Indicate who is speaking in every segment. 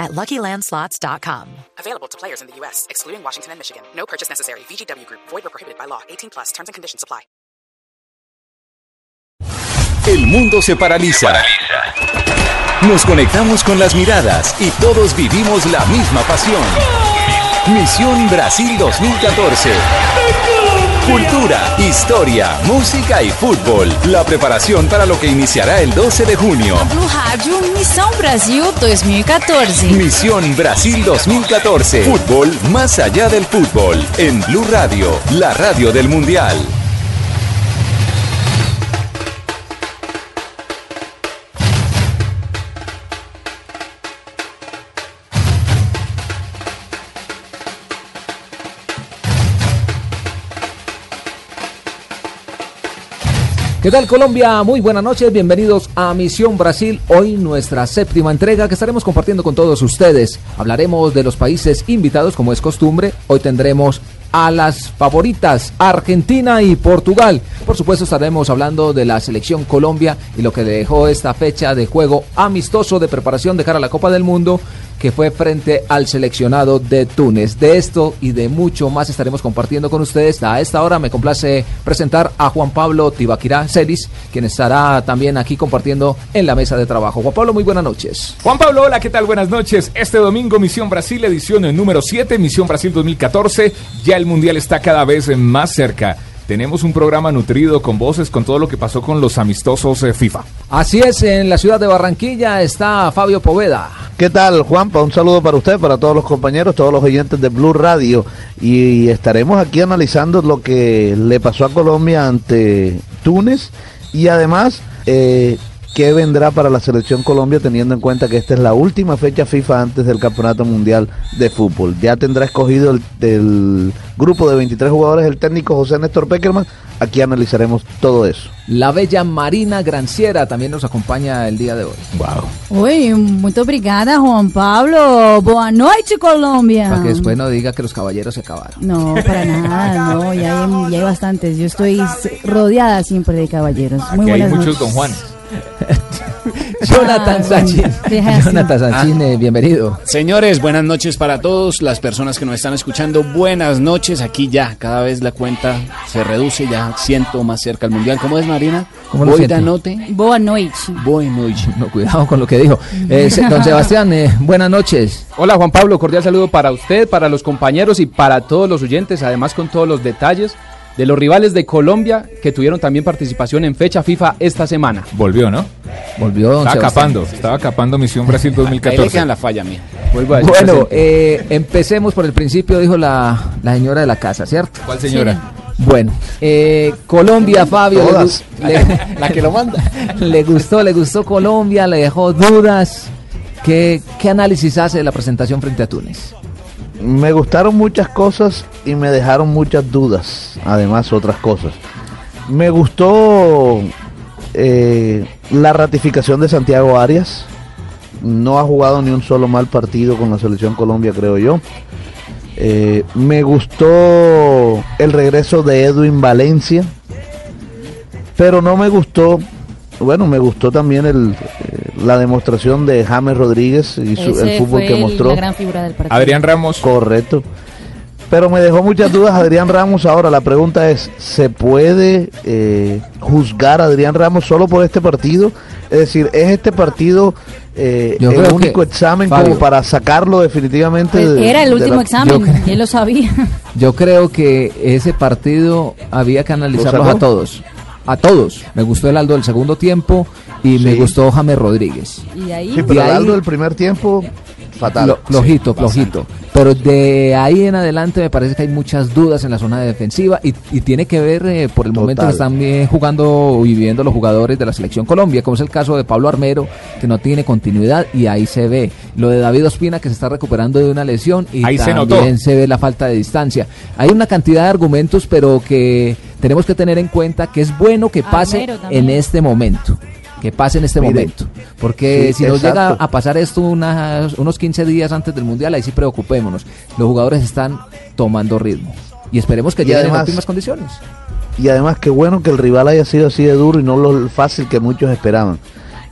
Speaker 1: at LuckyLandSlots.com.
Speaker 2: Available to players in the U.S., excluding Washington and Michigan. No purchase necessary. VGW Group. Void or prohibited by law. 18 plus. Terms and conditions apply.
Speaker 3: El mundo se paraliza. Nos conectamos con las miradas y todos vivimos la misma pasión. Misión Brasil 2014. Cultura, historia, música y fútbol. La preparación para lo que iniciará el 12 de junio.
Speaker 4: Blue Rádio Missão Brasil 2014.
Speaker 3: Misión Brasil 2014. Fútbol más allá del fútbol. En Blue Radio, la radio del Mundial.
Speaker 5: ¿Qué tal Colombia? Muy buenas noches, bienvenidos a Misión Brasil, hoy nuestra séptima entrega que estaremos compartiendo con todos ustedes. Hablaremos de los países invitados como es costumbre, hoy tendremos a las favoritas Argentina y Portugal. Por supuesto estaremos hablando de la selección Colombia y lo que dejó esta fecha de juego amistoso de preparación de cara a la Copa del Mundo que fue frente al seleccionado de Túnez. De esto y de mucho más estaremos compartiendo con ustedes. A esta hora me complace presentar a Juan Pablo Tibaquirá Celis, quien estará también aquí compartiendo en la mesa de trabajo. Juan Pablo, muy buenas noches.
Speaker 6: Juan Pablo, hola, ¿qué tal? Buenas noches. Este domingo Misión Brasil, edición número 7, Misión Brasil 2014. Ya el Mundial está cada vez más cerca. Tenemos un programa nutrido con voces, con todo lo que pasó con los amistosos eh, FIFA.
Speaker 5: Así es, en la ciudad de Barranquilla está Fabio Poveda.
Speaker 7: ¿Qué tal, Juanpa? Un saludo para usted, para todos los compañeros, todos los oyentes de Blue Radio. Y estaremos aquí analizando lo que le pasó a Colombia ante Túnez y además eh, qué vendrá para la selección Colombia teniendo en cuenta que esta es la última fecha FIFA antes del Campeonato Mundial de Fútbol. Ya tendrá escogido el, del grupo de 23 jugadores el técnico José Néstor Peckerman. Aquí analizaremos todo eso.
Speaker 5: La bella Marina Granciera también nos acompaña el día de hoy.
Speaker 7: Wow.
Speaker 4: Oi, muito obrigada, Juan Pablo. Boa noite, Colombia.
Speaker 5: Para que después no diga que los caballeros se acabaron.
Speaker 4: No, para nada, no, ya hay, ya hay bastantes. Yo estoy rodeada siempre de caballeros. Muy
Speaker 6: Aquí hay
Speaker 4: buenas
Speaker 6: muchos
Speaker 4: noches.
Speaker 6: Don Juan.
Speaker 5: Jonathan
Speaker 4: Ah,
Speaker 5: Sachin. Jonathan Sachin, eh, bienvenido.
Speaker 8: Señores, buenas noches para todos las personas que nos están escuchando. Buenas noches. Aquí ya, cada vez la cuenta se reduce, ya siento más cerca al mundial. ¿Cómo es, Marina?
Speaker 5: ¿Cómo lo.
Speaker 4: Boa
Speaker 8: noches.
Speaker 5: No, cuidado con lo que dijo. Eh, don Sebastián, eh, buenas noches.
Speaker 9: Hola Juan Pablo, cordial saludo para usted, para los compañeros y para todos los oyentes, además con todos los detalles de los rivales de Colombia que tuvieron también participación en fecha FIFA esta semana.
Speaker 6: Volvió, ¿no?
Speaker 5: Volvió don
Speaker 6: Estaba capando, estaba capando Misión Brasil
Speaker 8: Ahí le
Speaker 6: 2014.
Speaker 8: quedan la falla mía.
Speaker 9: Vuelvo a decir
Speaker 5: Bueno, eh, empecemos por el principio, dijo la, la señora de la casa, ¿cierto?
Speaker 6: ¿Cuál señora?
Speaker 5: Bueno, eh, Colombia, Fabio.
Speaker 7: Todas.
Speaker 5: Le,
Speaker 8: La que lo manda.
Speaker 5: le gustó, le gustó Colombia, le dejó dudas. ¿Qué, ¿Qué análisis hace de la presentación frente a Túnez?
Speaker 7: Me gustaron muchas cosas y me dejaron muchas dudas, además otras cosas. Me gustó eh, la ratificación de Santiago Arias. No ha jugado ni un solo mal partido con la selección Colombia, creo yo. Eh, me gustó el regreso de Edwin Valencia, pero no me gustó, bueno, me gustó también el, la demostración de James Rodríguez y su- el fútbol
Speaker 4: fue
Speaker 7: que mostró.
Speaker 4: la gran figura del partido.
Speaker 6: Adrián Ramos.
Speaker 7: Correcto. Pero me dejó muchas dudas Adrián Ramos. Ahora la pregunta es, ¿se puede eh, juzgar a Adrián Ramos solo por este partido? Es decir, ¿es este partido eh, el único examen
Speaker 5: Fabio,
Speaker 7: como para sacarlo definitivamente?
Speaker 4: Pues
Speaker 7: de-
Speaker 4: era el último
Speaker 7: la-
Speaker 4: examen,
Speaker 5: yo creo-
Speaker 4: y él lo sabía.
Speaker 5: Yo creo que ese partido había que analizarlos a todos. A todos. Me gustó el Aldo del segundo tiempo y me gustó James Rodríguez.
Speaker 4: Y de ahí,
Speaker 7: Sí, pero
Speaker 5: De ahí-
Speaker 7: Aldo del primer tiempo fatal.
Speaker 5: Flo- flojito,
Speaker 8: Sí,
Speaker 5: flojito. Pero de ahí en adelante me parece que hay muchas dudas en la zona defensiva y, y tiene que ver eh, por el momento que están bien jugando y viviendo los jugadores de la selección Colombia, como es el caso de Pablo Armero, que no tiene continuidad y ahí se ve. Lo de David Ospina, que se está recuperando de una lesión y
Speaker 6: Ahí
Speaker 5: también se ve la falta de distancia. Hay una cantidad de argumentos, pero que tenemos que tener en cuenta que es bueno que pase en este momento. Que pase en este
Speaker 7: Mire,
Speaker 5: momento. Porque
Speaker 7: sí,
Speaker 5: si nos llega a pasar esto unas- unos 15 días antes del Mundial, ahí sí preocupémonos. Los jugadores están tomando ritmo. Y esperemos que
Speaker 7: Y
Speaker 5: lleguen en
Speaker 7: además-
Speaker 5: óptimas condiciones.
Speaker 7: Y además qué bueno que el rival haya sido así de duro y no lo fácil que muchos esperaban.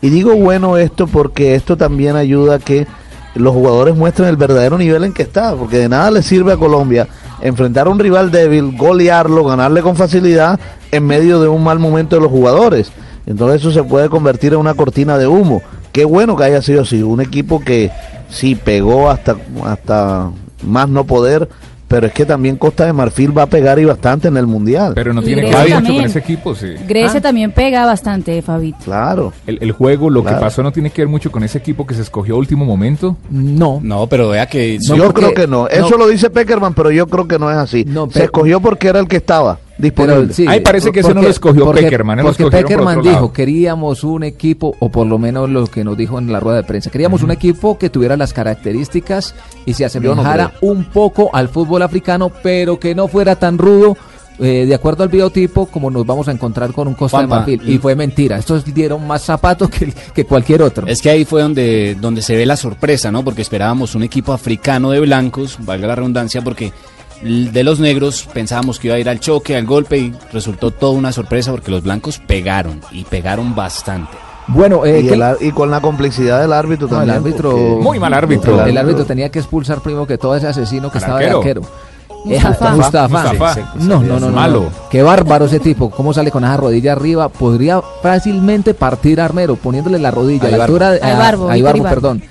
Speaker 7: Y digo bueno esto porque esto también ayuda a que los jugadores muestren el verdadero nivel en que está, porque de nada le sirve a Colombia enfrentar a un rival débil, golearlo, ganarle con facilidad en medio de un mal momento de los jugadores. Entonces eso se puede convertir en una cortina de humo. Qué bueno que haya sido así, un equipo que sí pegó hasta hasta más no poder, pero es que también Costa de Marfil va a pegar y bastante en el mundial.
Speaker 6: Pero no tiene que ver mucho con ese equipo, sí.
Speaker 4: Grecia
Speaker 5: Ah.
Speaker 4: también pega bastante, Fabito.
Speaker 7: Claro.
Speaker 6: El, el juego, lo
Speaker 7: Claro.
Speaker 6: que pasó no tiene que ver mucho con ese equipo que se escogió a último momento.
Speaker 5: No.
Speaker 8: No, pero vea que
Speaker 5: No,
Speaker 7: yo
Speaker 5: porque-
Speaker 7: creo que no. Eso
Speaker 5: no.
Speaker 7: lo dice Peckerman, pero yo creo que no es así.
Speaker 5: No,
Speaker 7: Se escogió porque era el que estaba disponible.
Speaker 5: Sí,
Speaker 6: Ay, parece que ese no lo escogió Peckerman,
Speaker 5: Porque
Speaker 6: escogieron por
Speaker 5: Peckerman dijo,
Speaker 6: lado.
Speaker 5: queríamos un equipo, o por lo menos lo que nos dijo en la rueda de prensa, queríamos un equipo que tuviera las características y se asemejara un poco al fútbol africano, pero que no fuera tan rudo. eh, de acuerdo al biotipo, como nos vamos a encontrar con un Costa de Marfil.
Speaker 8: y-
Speaker 5: Y fue mentira. Estos dieron más zapatos que, que cualquier otro.
Speaker 8: Es que ahí fue donde, donde se ve la sorpresa, ¿no? Porque esperábamos un equipo africano de blancos, valga la redundancia, porque de los negros pensábamos que iba a ir al choque, al golpe, y resultó toda una sorpresa porque los blancos pegaron, y pegaron bastante.
Speaker 5: Bueno, eh,
Speaker 7: y,
Speaker 5: ¿qué-
Speaker 7: el ar- y con la complicidad del árbitro
Speaker 5: No,
Speaker 7: también.
Speaker 5: el árbitro.
Speaker 6: Muy mal árbitro.
Speaker 5: El árbitro tenía que expulsar primero que todo ese asesino que estaba de
Speaker 6: arquero.
Speaker 4: Mustafa.
Speaker 5: Mustafa.
Speaker 6: Mustafa.
Speaker 5: Sí, sí, No, no, no, no.
Speaker 6: Malo.
Speaker 5: Qué bárbaro ese tipo. ¿Cómo sale con esa rodilla arriba? Podría fácilmente partir a Armero poniéndole la rodilla a
Speaker 8: A
Speaker 5: la altura de.
Speaker 4: A Ibarbo.
Speaker 5: perdón.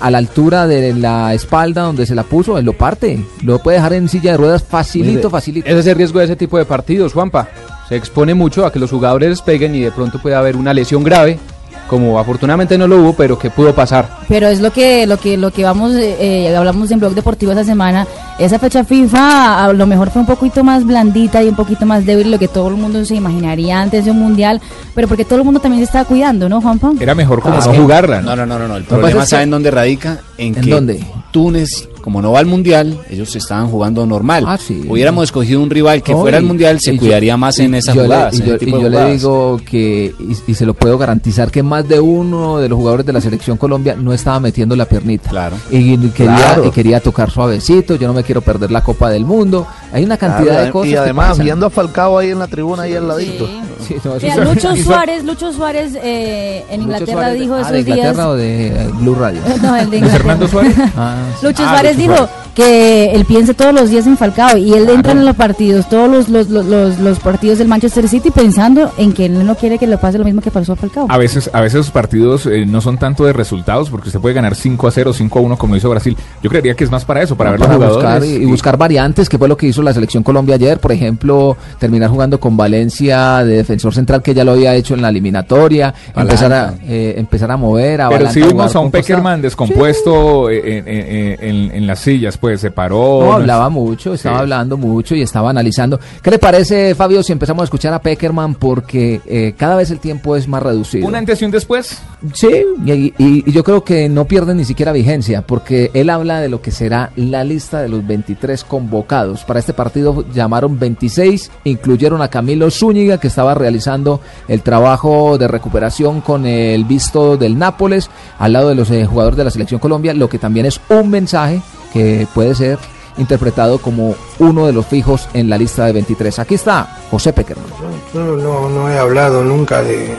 Speaker 5: A, la altura de la espalda donde se la puso, él lo parte. Lo puede dejar en silla de ruedas facilito, facilito.
Speaker 9: Ese es el riesgo de ese tipo de partidos, Juanpa. Se expone mucho a que los jugadores peguen y de pronto puede haber una lesión grave, como afortunadamente no lo hubo, pero que pudo pasar.
Speaker 4: Pero es lo que lo que lo que vamos eh, eh, hablamos en blog deportivo esa semana. Esa fecha FIFA a lo mejor fue un poquito más blandita y un poquito más débil de lo que todo el mundo se imaginaría antes de un mundial, pero porque todo el mundo también se estaba cuidando, ¿no, Juanpa?
Speaker 6: Era mejor como
Speaker 8: Es
Speaker 6: no jugarla.
Speaker 8: No, no, no, no, no. El problema, ¿saben dónde radica? En,
Speaker 5: ¿En
Speaker 8: que
Speaker 5: dónde?
Speaker 8: Túnez, como no va al mundial, ellos estaban jugando normal.
Speaker 5: Ah, sí.
Speaker 8: Hubiéramos escogido un rival que
Speaker 5: No,
Speaker 8: fuera al mundial, se
Speaker 5: yo-
Speaker 8: cuidaría más en esas
Speaker 5: yo le-
Speaker 8: jugadas.
Speaker 5: y yo, y le digo que, y, y se lo puedo garantizar, que más de uno de los jugadores de la selección Colombia no estaba metiendo la piernita.
Speaker 8: Claro.
Speaker 5: Y quería,
Speaker 7: Claro.
Speaker 5: y quería tocar suavecito, yo no me quiero perder la Copa del Mundo. Hay una cantidad
Speaker 7: Claro,
Speaker 5: de cosas.
Speaker 7: y
Speaker 5: que
Speaker 7: además
Speaker 5: pasan.
Speaker 7: viendo a Falcao ahí en la tribuna ahí al ladito.
Speaker 5: Sí, no,
Speaker 4: Mira, Lucho Suárez, Lucho Suárez eh, en Inglaterra
Speaker 5: Suárez de-
Speaker 4: dijo
Speaker 5: ah,
Speaker 4: esos
Speaker 5: de Inglaterra
Speaker 4: días.
Speaker 5: o de eh, Blue Radio.
Speaker 4: No, el de
Speaker 6: ¿De
Speaker 4: Inglaterra.
Speaker 6: Fernando Suárez?
Speaker 5: Ah, sí.
Speaker 4: Lucho
Speaker 6: Ah,
Speaker 4: Suárez
Speaker 6: Lucho
Speaker 4: dijo
Speaker 6: Suárez.
Speaker 4: que él piensa todos los días en Falcao y él entra en los partidos, todos los, los, los, los, los partidos del Manchester City pensando en que él no quiere que le pase lo mismo que pasó a Falcao.
Speaker 6: A veces, a veces los partidos eh, no son tanto de resultados, porque usted puede ganar 5 a 0, 5 a 1 como hizo Brasil. Yo creería que es más para eso, para ver los jugadores.
Speaker 5: buscar y, y buscar variantes, que fue lo que hizo la selección Colombia ayer, por ejemplo, terminar jugando con Valencia de defensor central que ya lo había hecho en la eliminatoria, empezar a, eh, empezar a mover, a
Speaker 6: Pero si vimos a un. Peckerman descompuesto eh, en, en- en- en las sillas, pues se paró.
Speaker 5: No, hablaba mucho, estaba
Speaker 6: Sí.
Speaker 5: hablando mucho y estaba analizando. ¿Qué le parece, Fabio, si empezamos a escuchar a Peckerman? Porque eh, cada vez el tiempo es más reducido.
Speaker 6: Un antes y un después.
Speaker 5: Sí, y, y- y yo creo que no pierde ni siquiera vigencia, porque él habla de lo que será la lista de los 23 convocados. Para este partido llamaron 26, incluyeron a Camilo Zúñiga, que estaba realizando el trabajo de recuperación con el visto del Nápoles, al lado de los eh, jugadores de la Selección Colombia, lo que también es un mensaje que puede ser interpretado como uno de los fijos en la lista de 23. Aquí está José Peckerman.
Speaker 10: Yo no, no he hablado nunca de,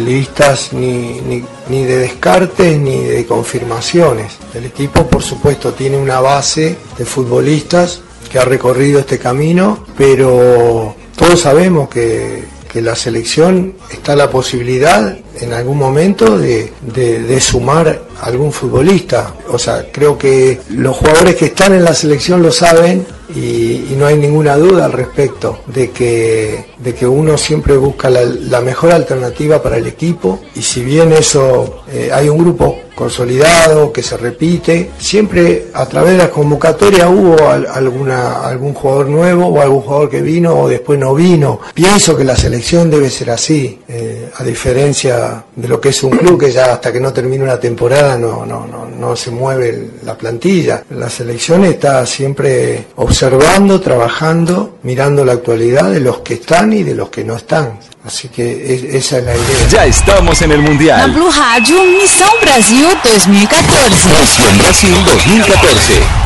Speaker 10: listas ni, ni de descartes ni de confirmaciones. El equipo por supuesto tiene una base de futbolistas que ha recorrido este camino, pero todos sabemos que, que la selección está la posibilidad en algún momento de, sumar algún futbolista. O sea, creo que los jugadores que están en la selección lo saben y, no hay ninguna duda al respecto de que, de que uno siempre busca la, mejor alternativa para el equipo y si bien eso eh, hay un grupo consolidado, que se repite. Siempre a través de la convocatoria hubo alguna, algún jugador nuevo o algún jugador que vino o después no vino. Pienso que la selección debe ser así, eh, a diferencia de lo que es un club que ya hasta que no termine una temporada no, no, no, no se mueve la plantilla. La selección está siempre observando, trabajando, mirando la actualidad de los que están y de los que no están. Así que esa es la idea.
Speaker 3: Ya estamos en el Mundial.
Speaker 11: La Blue Radio Misión Brasil 2014.
Speaker 3: Misión Brasil 2014.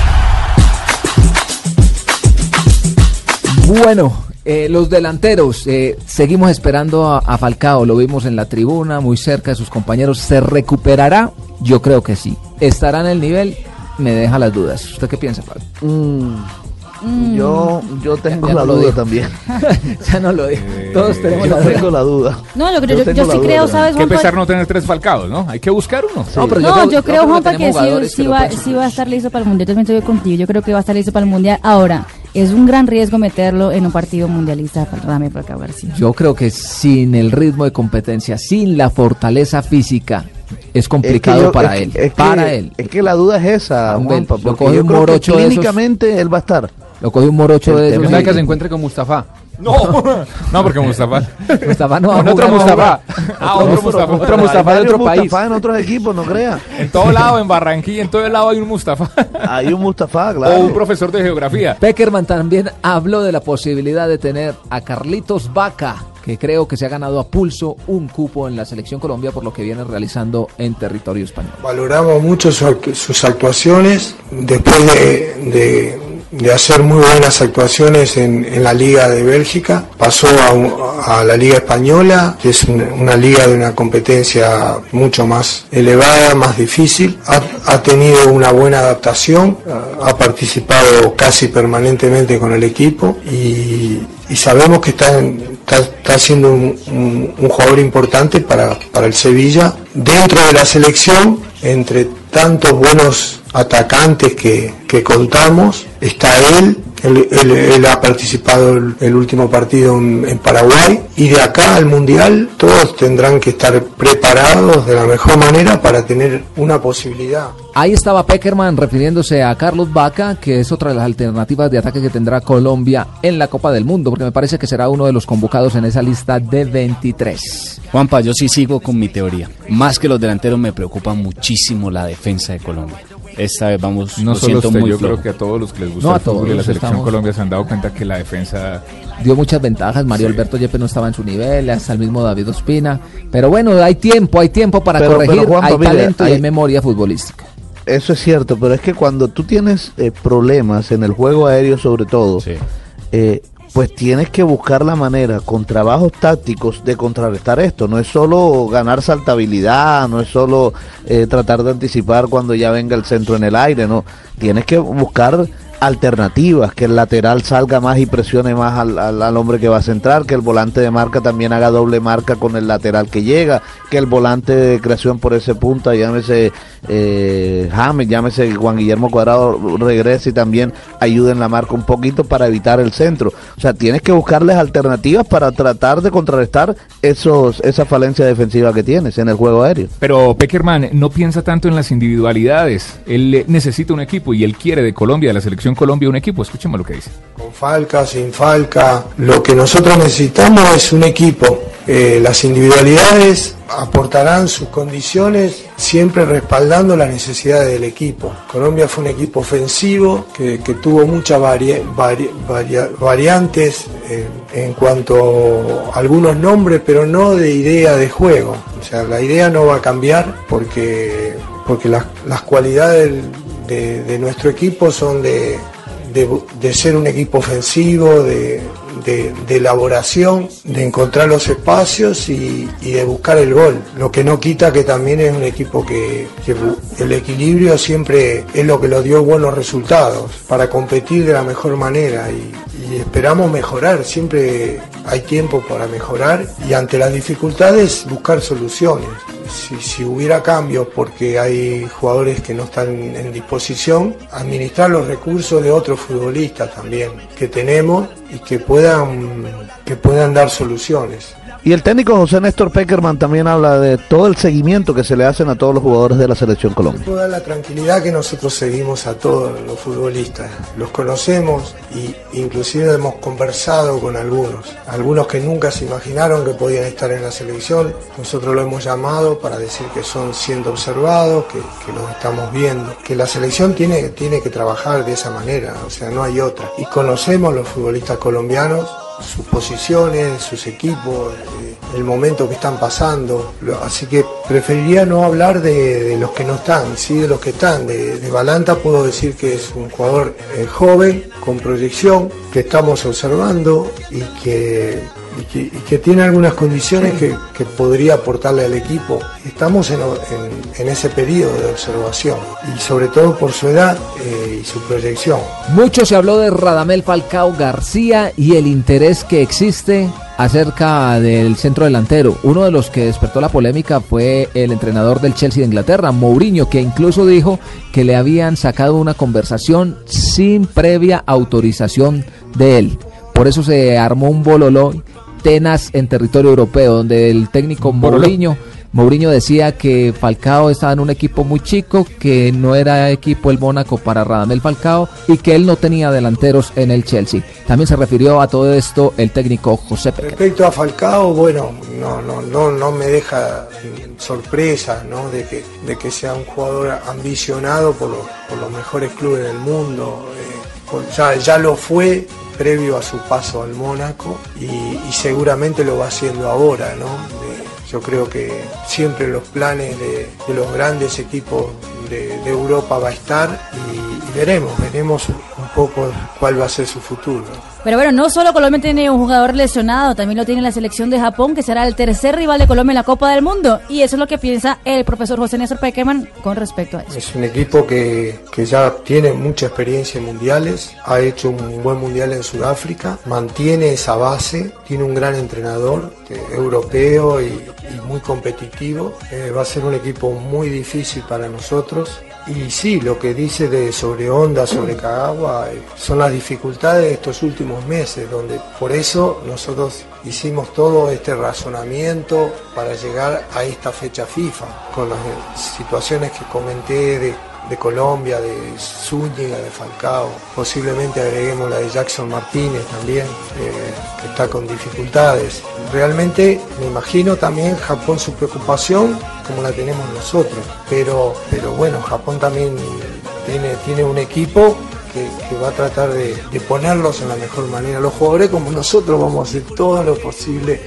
Speaker 5: Bueno, eh, los delanteros, eh, seguimos esperando a, a, Falcao, lo vimos en la tribuna, muy cerca de sus compañeros. ¿Se recuperará? Yo creo que sí. ¿Estará en el nivel? Me deja las dudas. ¿Usted qué piensa, Fabio?
Speaker 7: Mm. Mm. Yo, yo tengo la duda también.
Speaker 5: ya no lo digo.
Speaker 7: Todos tenemos yo la tengo la duda.
Speaker 4: No, yo, yo, yo sí creo, ¿sabes?
Speaker 6: Que pesar no tener tres falcados, ¿no? Hay que buscar uno.
Speaker 4: No, pero no, yo creo, Juanpa, que, sí, sí, va, sí va a estar listo para el Mundial. Yo también estoy contigo. Yo creo que va a estar listo para el Mundial. Ahora, es un gran riesgo meterlo en un partido mundialista para por acabar. Sí.
Speaker 5: Yo creo que sin el ritmo de competencia, sin la fortaleza física, es complicado
Speaker 7: es yo,
Speaker 5: para
Speaker 7: es
Speaker 5: él.
Speaker 7: Es
Speaker 5: para
Speaker 7: que,
Speaker 5: él.
Speaker 7: Es que la duda es esa, Juanpa,
Speaker 5: lo coge un morocho
Speaker 7: clínicamente él va a estar.
Speaker 5: Lo coge un morocho de
Speaker 9: esos. que se encuentre con Mustafa.
Speaker 6: No, no, porque Mustafa.
Speaker 5: Mustafa no.
Speaker 9: Con otro Mustafa.
Speaker 6: Ah, otro Mustafa.
Speaker 9: Otro Mustafa de otro país.
Speaker 7: Mustafa en otros equipos, no crea.
Speaker 6: En todo lado, en Barranquilla, en todo lado hay un Mustafa.
Speaker 7: Hay un Mustafa, claro.
Speaker 6: O un profesor de geografía.
Speaker 5: Peckerman también habló de la posibilidad de tener a Carlitos Vaca, que creo que se ha ganado a pulso un cupo en la selección Colombia por lo que viene realizando en territorio español.
Speaker 10: Valoramos mucho su, sus actuaciones después de, de de hacer muy buenas actuaciones en, en, la Liga de Bélgica, pasó a, a la Liga Española, que es una, una, liga de una competencia mucho más elevada, más difícil, ha, ha tenido una buena adaptación, ha, participado casi permanentemente con el equipo y, y sabemos que está, está, está siendo un, un, un, jugador importante para, para el Sevilla. Dentro de la selección, entre tantos buenos atacantes que, que contamos, está él, él, él, él, ha participado el, el último partido en, en, Paraguay y de acá al Mundial todos tendrán que estar preparados de la mejor manera para tener una posibilidad.
Speaker 5: Ahí estaba Peckerman refiriéndose a Carlos Vaca, que es otra de las alternativas de ataque que tendrá Colombia en la Copa del Mundo, porque me parece que será uno de los convocados en esa lista de 23.
Speaker 8: Juanpa, yo sí sigo con mi teoría. Más que los delanteros me preocupa muchísimo la defensa de Colombia esta vez vamos
Speaker 6: no
Speaker 8: lo
Speaker 6: solo
Speaker 8: siento
Speaker 6: usted,
Speaker 8: muy
Speaker 6: yo
Speaker 8: flojo.
Speaker 6: creo que a todos los que les gusta
Speaker 5: No, a
Speaker 6: el fútbol
Speaker 5: todos
Speaker 6: y la selección
Speaker 5: estamos-
Speaker 6: Colombia se han dado cuenta que la defensa
Speaker 5: Dio muchas ventajas, Mario
Speaker 6: Sí.
Speaker 5: Alberto Yepes no estaba en su nivel, hasta el mismo David Ospina, pero bueno, hay tiempo, hay tiempo para
Speaker 7: Pero-
Speaker 5: corregir,
Speaker 7: pero, Juanpa,
Speaker 5: hay
Speaker 7: mire,
Speaker 5: talento y
Speaker 7: hay-
Speaker 5: hay memoria futbolística.
Speaker 7: Eso es cierto, pero es que cuando tú tienes eh, problemas en el juego aéreo sobre todo,
Speaker 8: Sí.
Speaker 7: eh, pues tienes que buscar la manera con trabajos tácticos de contrarrestar esto. No es solo ganar saltabilidad, no es solo eh, tratar de anticipar cuando ya venga el centro en el aire, no. Tienes que buscar alternativas, que el lateral salga más y presione más al, al- al hombre que va a centrar, que el volante de marca también haga doble marca con el lateral que llega, que el volante de creación por ese punta, llámese eh, James, llámese Juan Guillermo Cuadrado, regrese y también ayude en la marca un poquito para evitar el centro. O sea, tienes que buscarles alternativas para tratar de contrarrestar esos esa falencia defensiva que tienes en el juego aéreo.
Speaker 6: Pero Peckerman no piensa tanto en las individualidades. Él eh, necesita un equipo y él quiere de Colombia, de la selección Colombia, un equipo. Escúcheme lo que dice.
Speaker 10: Con Falca, sin Falca, lo que nosotros necesitamos es un equipo. Eh, las individualidades aportarán sus condiciones siempre respaldando las necesidades del equipo. Colombia fue un equipo ofensivo que, tuvo muchas vari- vari- varia- variantes eh, en cuanto a algunos nombres, pero no de idea de juego. O sea, la idea no va a cambiar porque, porque las, las cualidades de, de nuestro equipo son de, de, de ser un equipo ofensivo, de, de, elaboración, de encontrar los espacios y, de buscar el gol. Lo que no quita que también es un equipo que, el equilibrio siempre es lo que lo dio buenos resultados para competir de la mejor manera y esperamos mejorar. Siempre hay tiempo para mejorar y ante las dificultades buscar soluciones. Si, hubiera cambios porque hay jugadores que no están en disposición, administrar los recursos de otros futbolistas también que tenemos y que puedan, que puedan dar soluciones.
Speaker 7: Y el técnico José Néstor Peckerman también habla de todo el seguimiento que se le hacen a todos los jugadores de la selección Colombia.
Speaker 10: Puedo dar la tranquilidad que nosotros seguimos a todos los futbolistas. Los conocemos y inclusive hemos conversado con algunos. Algunos que nunca se imaginaron que podían estar en la selección. Nosotros lo hemos llamado para decir que son siendo observados, que, los estamos viendo. Que la selección tiene, tiene que trabajar de esa manera, o sea, no hay otra. Y conocemos los futbolistas colombianos sus posiciones, sus equipos, eh, el momento que están pasando. Así que preferiría no hablar de, de los que no están, sí de los que están. De, de Balanta puedo decir que es un jugador eh, joven, con proyección, que estamos observando y que, y que, y que tiene algunas condiciones que, que podría aportarle al equipo. Estamos en, en- en ese periodo de observación y sobre todo por su edad eh, y su proyección.
Speaker 5: Mucho se habló de Radamel Falcao García y el interés que existe acerca del centro delantero. Uno de los que despertó la polémica fue el entrenador del Chelsea de Inglaterra, Mourinho, que incluso dijo que le habían sacado una conversación sin previa autorización de él. Por eso se armó un bololó tenaz en territorio europeo, donde el técnico. Mourinho Mourinho decía que Falcao estaba en un equipo muy chico, que no era equipo el Mónaco para Radamel Falcao y que él no tenía delanteros en el Chelsea. También se refirió a todo esto el técnico José Pérez.
Speaker 10: Respecto a Falcao, bueno, no, no, no, no me deja sorpresa ¿no? de, que, de que sea un jugador ambicionado por los, por los mejores clubes del mundo. eh, por- ya, ya lo fue previo a su paso al Mónaco y, seguramente lo va haciendo ahora. ¿no? De- yo creo que siempre los planes de, los grandes equipos de, de Europa va a estar y, y veremos, veremos un poco cuál va a ser su futuro.
Speaker 4: Pero bueno, no solo Colombia tiene un jugador lesionado, también lo tiene la selección de Japón, que será el tercer rival de Colombia en la Copa del Mundo. Y eso es lo que piensa el profesor José Néstor Peckerman con respecto a eso.
Speaker 10: Es un equipo que, que ya tiene mucha experiencia en mundiales, ha hecho un buen mundial en Sudáfrica, mantiene esa base, tiene un gran entrenador eh, europeo y, y muy competitivo. Eh, va a ser un equipo muy difícil para nosotros. Y sí, lo que dice de sobre Honda, sobre Kagawa, eh, son las dificultades de estos últimos meses, donde por eso nosotros hicimos todo este razonamiento para llegar a esta fecha FIFA, con las situaciones que comenté de, de Colombia, de Zúñiga, de Falcao, posiblemente agreguemos la de Jackson Martínez también, eh, que está con dificultades. Realmente me imagino también Japón su preocupación como la tenemos nosotros, pero, pero bueno, Japón también tiene, tiene un equipo que, va a tratar de, de ponerlos en la mejor manera. Los jugadores como nosotros vamos a hacer todo lo posible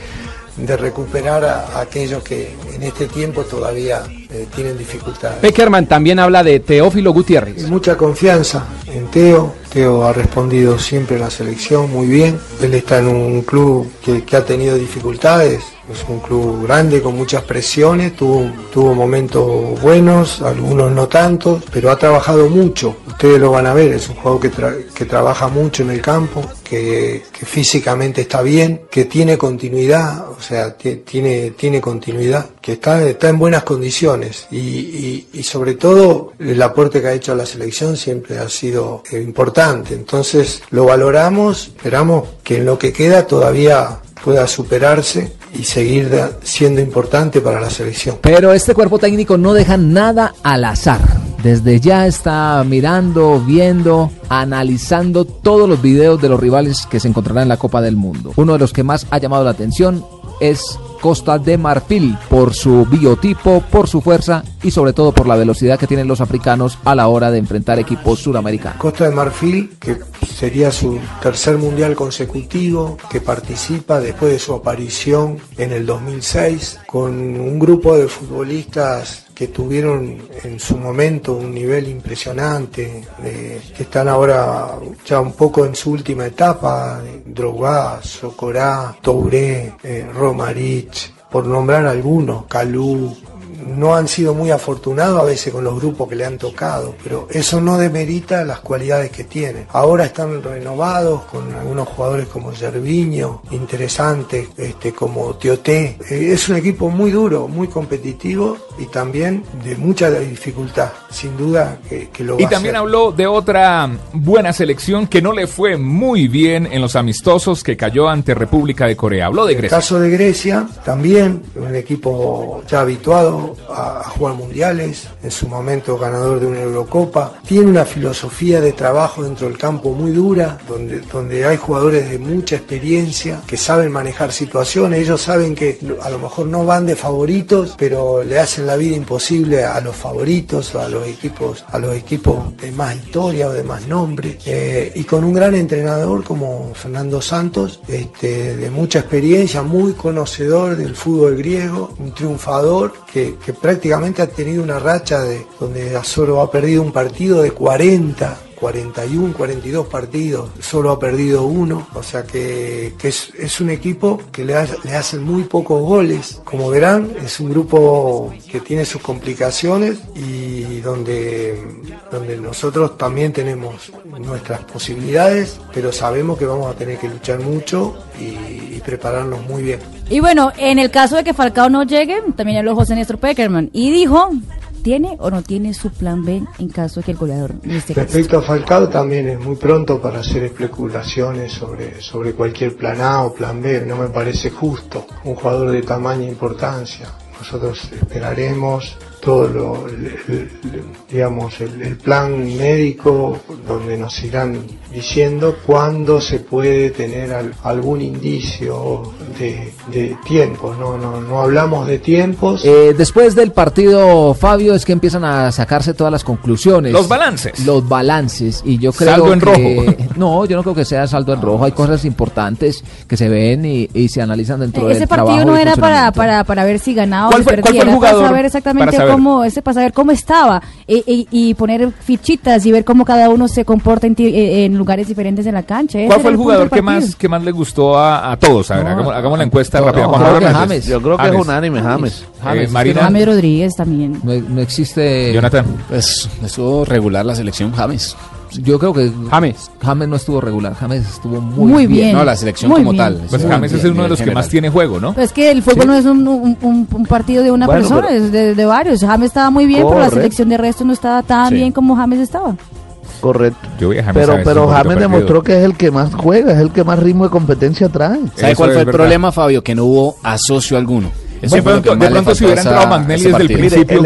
Speaker 10: de recuperar a, a aquellos que en este tiempo todavía eh, tienen dificultades.
Speaker 9: Peckerman también habla de Teófilo Gutiérrez.
Speaker 10: Mucha confianza en Teo. Teo ha respondido siempre en la selección muy bien. Él está en un club que, que ha tenido dificultades. Es un club grande con muchas presiones. Tuvo, tuvo momentos buenos, algunos no tantos, pero ha trabajado mucho. Ustedes lo van a ver. Es un jugador que, tra- que trabaja mucho en el campo, que, que físicamente está bien, que tiene continuidad. O sea, ti- tiene, tiene continuidad, que está, está en buenas condiciones. Y, y- y sobre todo el aporte que ha hecho a la selección siempre ha sido eh, importante. Entonces lo valoramos, esperamos que en lo que queda todavía pueda superarse y seguir siendo importante para la selección.
Speaker 5: Pero este cuerpo técnico no deja nada al azar. Desde ya está mirando, viendo, analizando todos los videos de los rivales que se encontrarán en la Copa del Mundo. Uno de los que más ha llamado la atención es Costa de Marfil por su biotipo, por su fuerza y sobre todo por la velocidad que tienen los africanos a la hora de enfrentar equipos suramericanos.
Speaker 10: Costa de Marfil, que sería su tercer mundial consecutivo, que participa después de su aparición en el 2006, con un grupo de futbolistas que tuvieron en su momento un nivel impresionante, eh, que están ahora ya un poco en su última etapa, Drogba, Socorá, Touré, eh, Romarich, por nombrar algunos, Calú, no han sido muy afortunados a veces con los grupos que le han tocado, pero eso no demerita las cualidades que tienen. Ahora están renovados con algunos jugadores como Gerviño, interesantes, este, como Tioté. Eh, es un equipo muy duro, muy competitivo y también de mucha dificultad, sin duda que, que lo va
Speaker 6: Y
Speaker 10: a
Speaker 6: también
Speaker 10: hacer.
Speaker 6: habló de otra buena selección que no le fue muy bien en los amistosos que cayó ante República de Corea. Habló de
Speaker 10: En el
Speaker 6: Grecia.
Speaker 10: caso de Grecia, también un equipo ya habituado a, jugar mundiales, en su momento ganador de una Eurocopa, tiene una filosofía de trabajo dentro del campo muy dura, donde, donde hay jugadores de mucha experiencia que saben manejar situaciones, ellos saben que a lo mejor no van de favoritos, pero le hacen la vida imposible a los favoritos, a los equipos, a los equipos de más historia o de más nombre, eh, y con un gran entrenador como Fernando Santos, este, de mucha experiencia, muy conocedor del fútbol griego, un triunfador que, que prácticamente ha tenido una racha de donde solo ha perdido un partido de 40 41, 42 partidos, solo ha perdido uno, o sea que, es un equipo que le, ha- le hacen muy pocos goles. Como verán, es un grupo que tiene sus complicaciones y donde, donde nosotros también tenemos nuestras posibilidades, pero sabemos que vamos a tener que luchar mucho y, y prepararnos muy bien.
Speaker 4: Y bueno, en el caso de que Falcao no llegue, también habló José Néstor Peckerman y dijo, ¿tiene o no tiene su plan B en caso de que el goleador no esté
Speaker 10: Respecto a Falcao también es muy pronto para hacer especulaciones sobre, sobre cualquier plan A o plan B. No me parece justo un jugador de tamaña importancia. Nosotros esperaremos todo lo, el- el- digamos, el, el plan médico donde nos irán diciendo cuándo se puede tener al- algún indicio de, de tiempos. No, no, no hablamos de tiempos.
Speaker 5: Eh, después del partido, Fabio, es que empiezan a sacarse todas las conclusiones.
Speaker 6: Los balances.
Speaker 5: Los balances. Y yo creo
Speaker 6: Saldo en
Speaker 5: que-
Speaker 6: rojo.
Speaker 5: No, yo no creo que sea saldo en rojo. Hay cosas importantes que se ven y, y se analizan dentro del
Speaker 4: Ese
Speaker 5: trabajo
Speaker 4: partido no era para, para, para ver si ganaba o
Speaker 6: ¿Cuál
Speaker 4: si
Speaker 6: cuál
Speaker 4: perdía,
Speaker 6: fue el
Speaker 4: era
Speaker 6: jugador
Speaker 4: para saber exactamente
Speaker 6: para saber?
Speaker 4: Cómo ese para saber cómo estaba y, y- y poner fichitas y ver cómo cada uno se comporta en, eh, en lugares diferentes de la cancha.
Speaker 6: ¿Cuál fue el
Speaker 4: punto
Speaker 6: jugador que más, que más le gustó a, a todos? A ver,
Speaker 5: No,
Speaker 6: hagamos, hagamos la encuesta
Speaker 5: no,
Speaker 6: rápida.
Speaker 5: no,
Speaker 6: Juan Hernández.
Speaker 5: James.
Speaker 7: Yo creo que
Speaker 6: James.
Speaker 7: es unánime, James.
Speaker 5: James,
Speaker 6: Eh, Marina.
Speaker 4: James Rodríguez también.
Speaker 5: No, no existe.
Speaker 6: Jonathan.
Speaker 8: Pues estuvo regular la selección James.
Speaker 5: Yo creo que
Speaker 9: James.
Speaker 5: James no estuvo regular. James estuvo muy,
Speaker 4: Muy bien.
Speaker 8: No, la selección
Speaker 4: Muy
Speaker 8: como
Speaker 4: bien.
Speaker 8: tal.
Speaker 6: Pues James es uno de los que más tiene juego, ¿no?
Speaker 4: Pues es que el fútbol no es un, un- un- un partido de una
Speaker 7: Bueno,
Speaker 4: persona,
Speaker 7: pero-
Speaker 4: es de, de varios. James estaba muy bien, pero la selección de resto no estaba tan
Speaker 8: Sí.
Speaker 4: bien como James estaba.
Speaker 7: Correcto.
Speaker 6: Yo a James
Speaker 7: Pero, pero James
Speaker 6: perdido.
Speaker 7: demostró que es el que más juega, es el que más ritmo de competencia trae.
Speaker 8: ¿Sabe
Speaker 6: Eso
Speaker 8: cuál fue el
Speaker 6: verdad.
Speaker 8: problema, Fabio? Que no hubo asocio alguno. Eso
Speaker 6: De
Speaker 8: fue lo
Speaker 6: pronto- de pronto si hubiera entrado Magnelli desde el principio.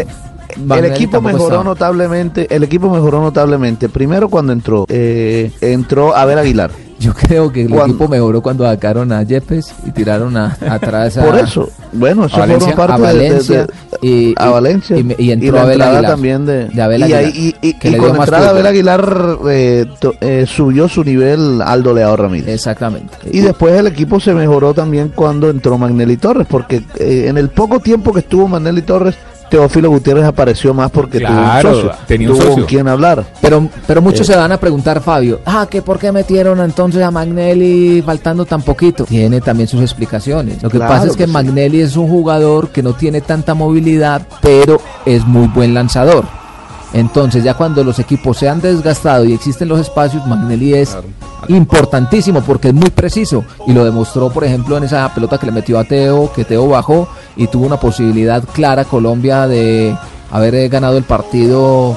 Speaker 7: El, equipo mejoró
Speaker 5: estaba.
Speaker 7: notablemente, el equipo mejoró notablemente. Primero cuando entró, eh, entró Abel Aguilar.
Speaker 5: Yo creo que el
Speaker 7: Cuando-
Speaker 5: equipo mejoró cuando sacaron a Yepes y tiraron a, atrás a,
Speaker 7: Por eso, bueno, eso
Speaker 8: A Valencia,
Speaker 7: fueron
Speaker 5: a
Speaker 7: parte de- de-
Speaker 5: Valencia
Speaker 7: de-
Speaker 5: y,
Speaker 7: a
Speaker 5: y-
Speaker 7: Valencia
Speaker 5: y, y entró
Speaker 7: la
Speaker 5: Abel Aguilar.
Speaker 7: también de,
Speaker 5: de Abel
Speaker 7: y,
Speaker 5: Aguilar,
Speaker 7: y, y-
Speaker 5: que
Speaker 7: y
Speaker 5: le
Speaker 7: con
Speaker 5: dio
Speaker 7: entrada. Abel Aguilar eh, to- eh, subió su nivel Aldo Leao Ramírez.
Speaker 5: Exactamente.
Speaker 7: Y después el equipo se mejoró también cuando entró Magnelli Torres, porque eh, en el poco tiempo que estuvo Magnelli Torres, Teófilo Gutiérrez apareció más porque
Speaker 6: Claro,
Speaker 7: tuvo un socio,
Speaker 6: tenía un
Speaker 7: tuvo
Speaker 6: socio.
Speaker 7: con quien hablar.
Speaker 5: Pero, pero muchos
Speaker 7: Eh.
Speaker 5: se van a preguntar, Fabio, ah, que por qué metieron entonces a Magnelli faltando tan poquito. Tiene también sus explicaciones. Lo que
Speaker 7: Claro
Speaker 5: pasa es que
Speaker 7: que sí.
Speaker 5: Magnelli es un jugador que no tiene tanta movilidad, pero es muy buen lanzador. Entonces, ya cuando los equipos se han desgastado y existen los espacios, Magnelli es importantísimo porque es muy preciso. Y lo demostró, por ejemplo, en esa pelota que le metió a Teo, que Teo bajó y tuvo una posibilidad clara Colombia de haber eh, ganado el partido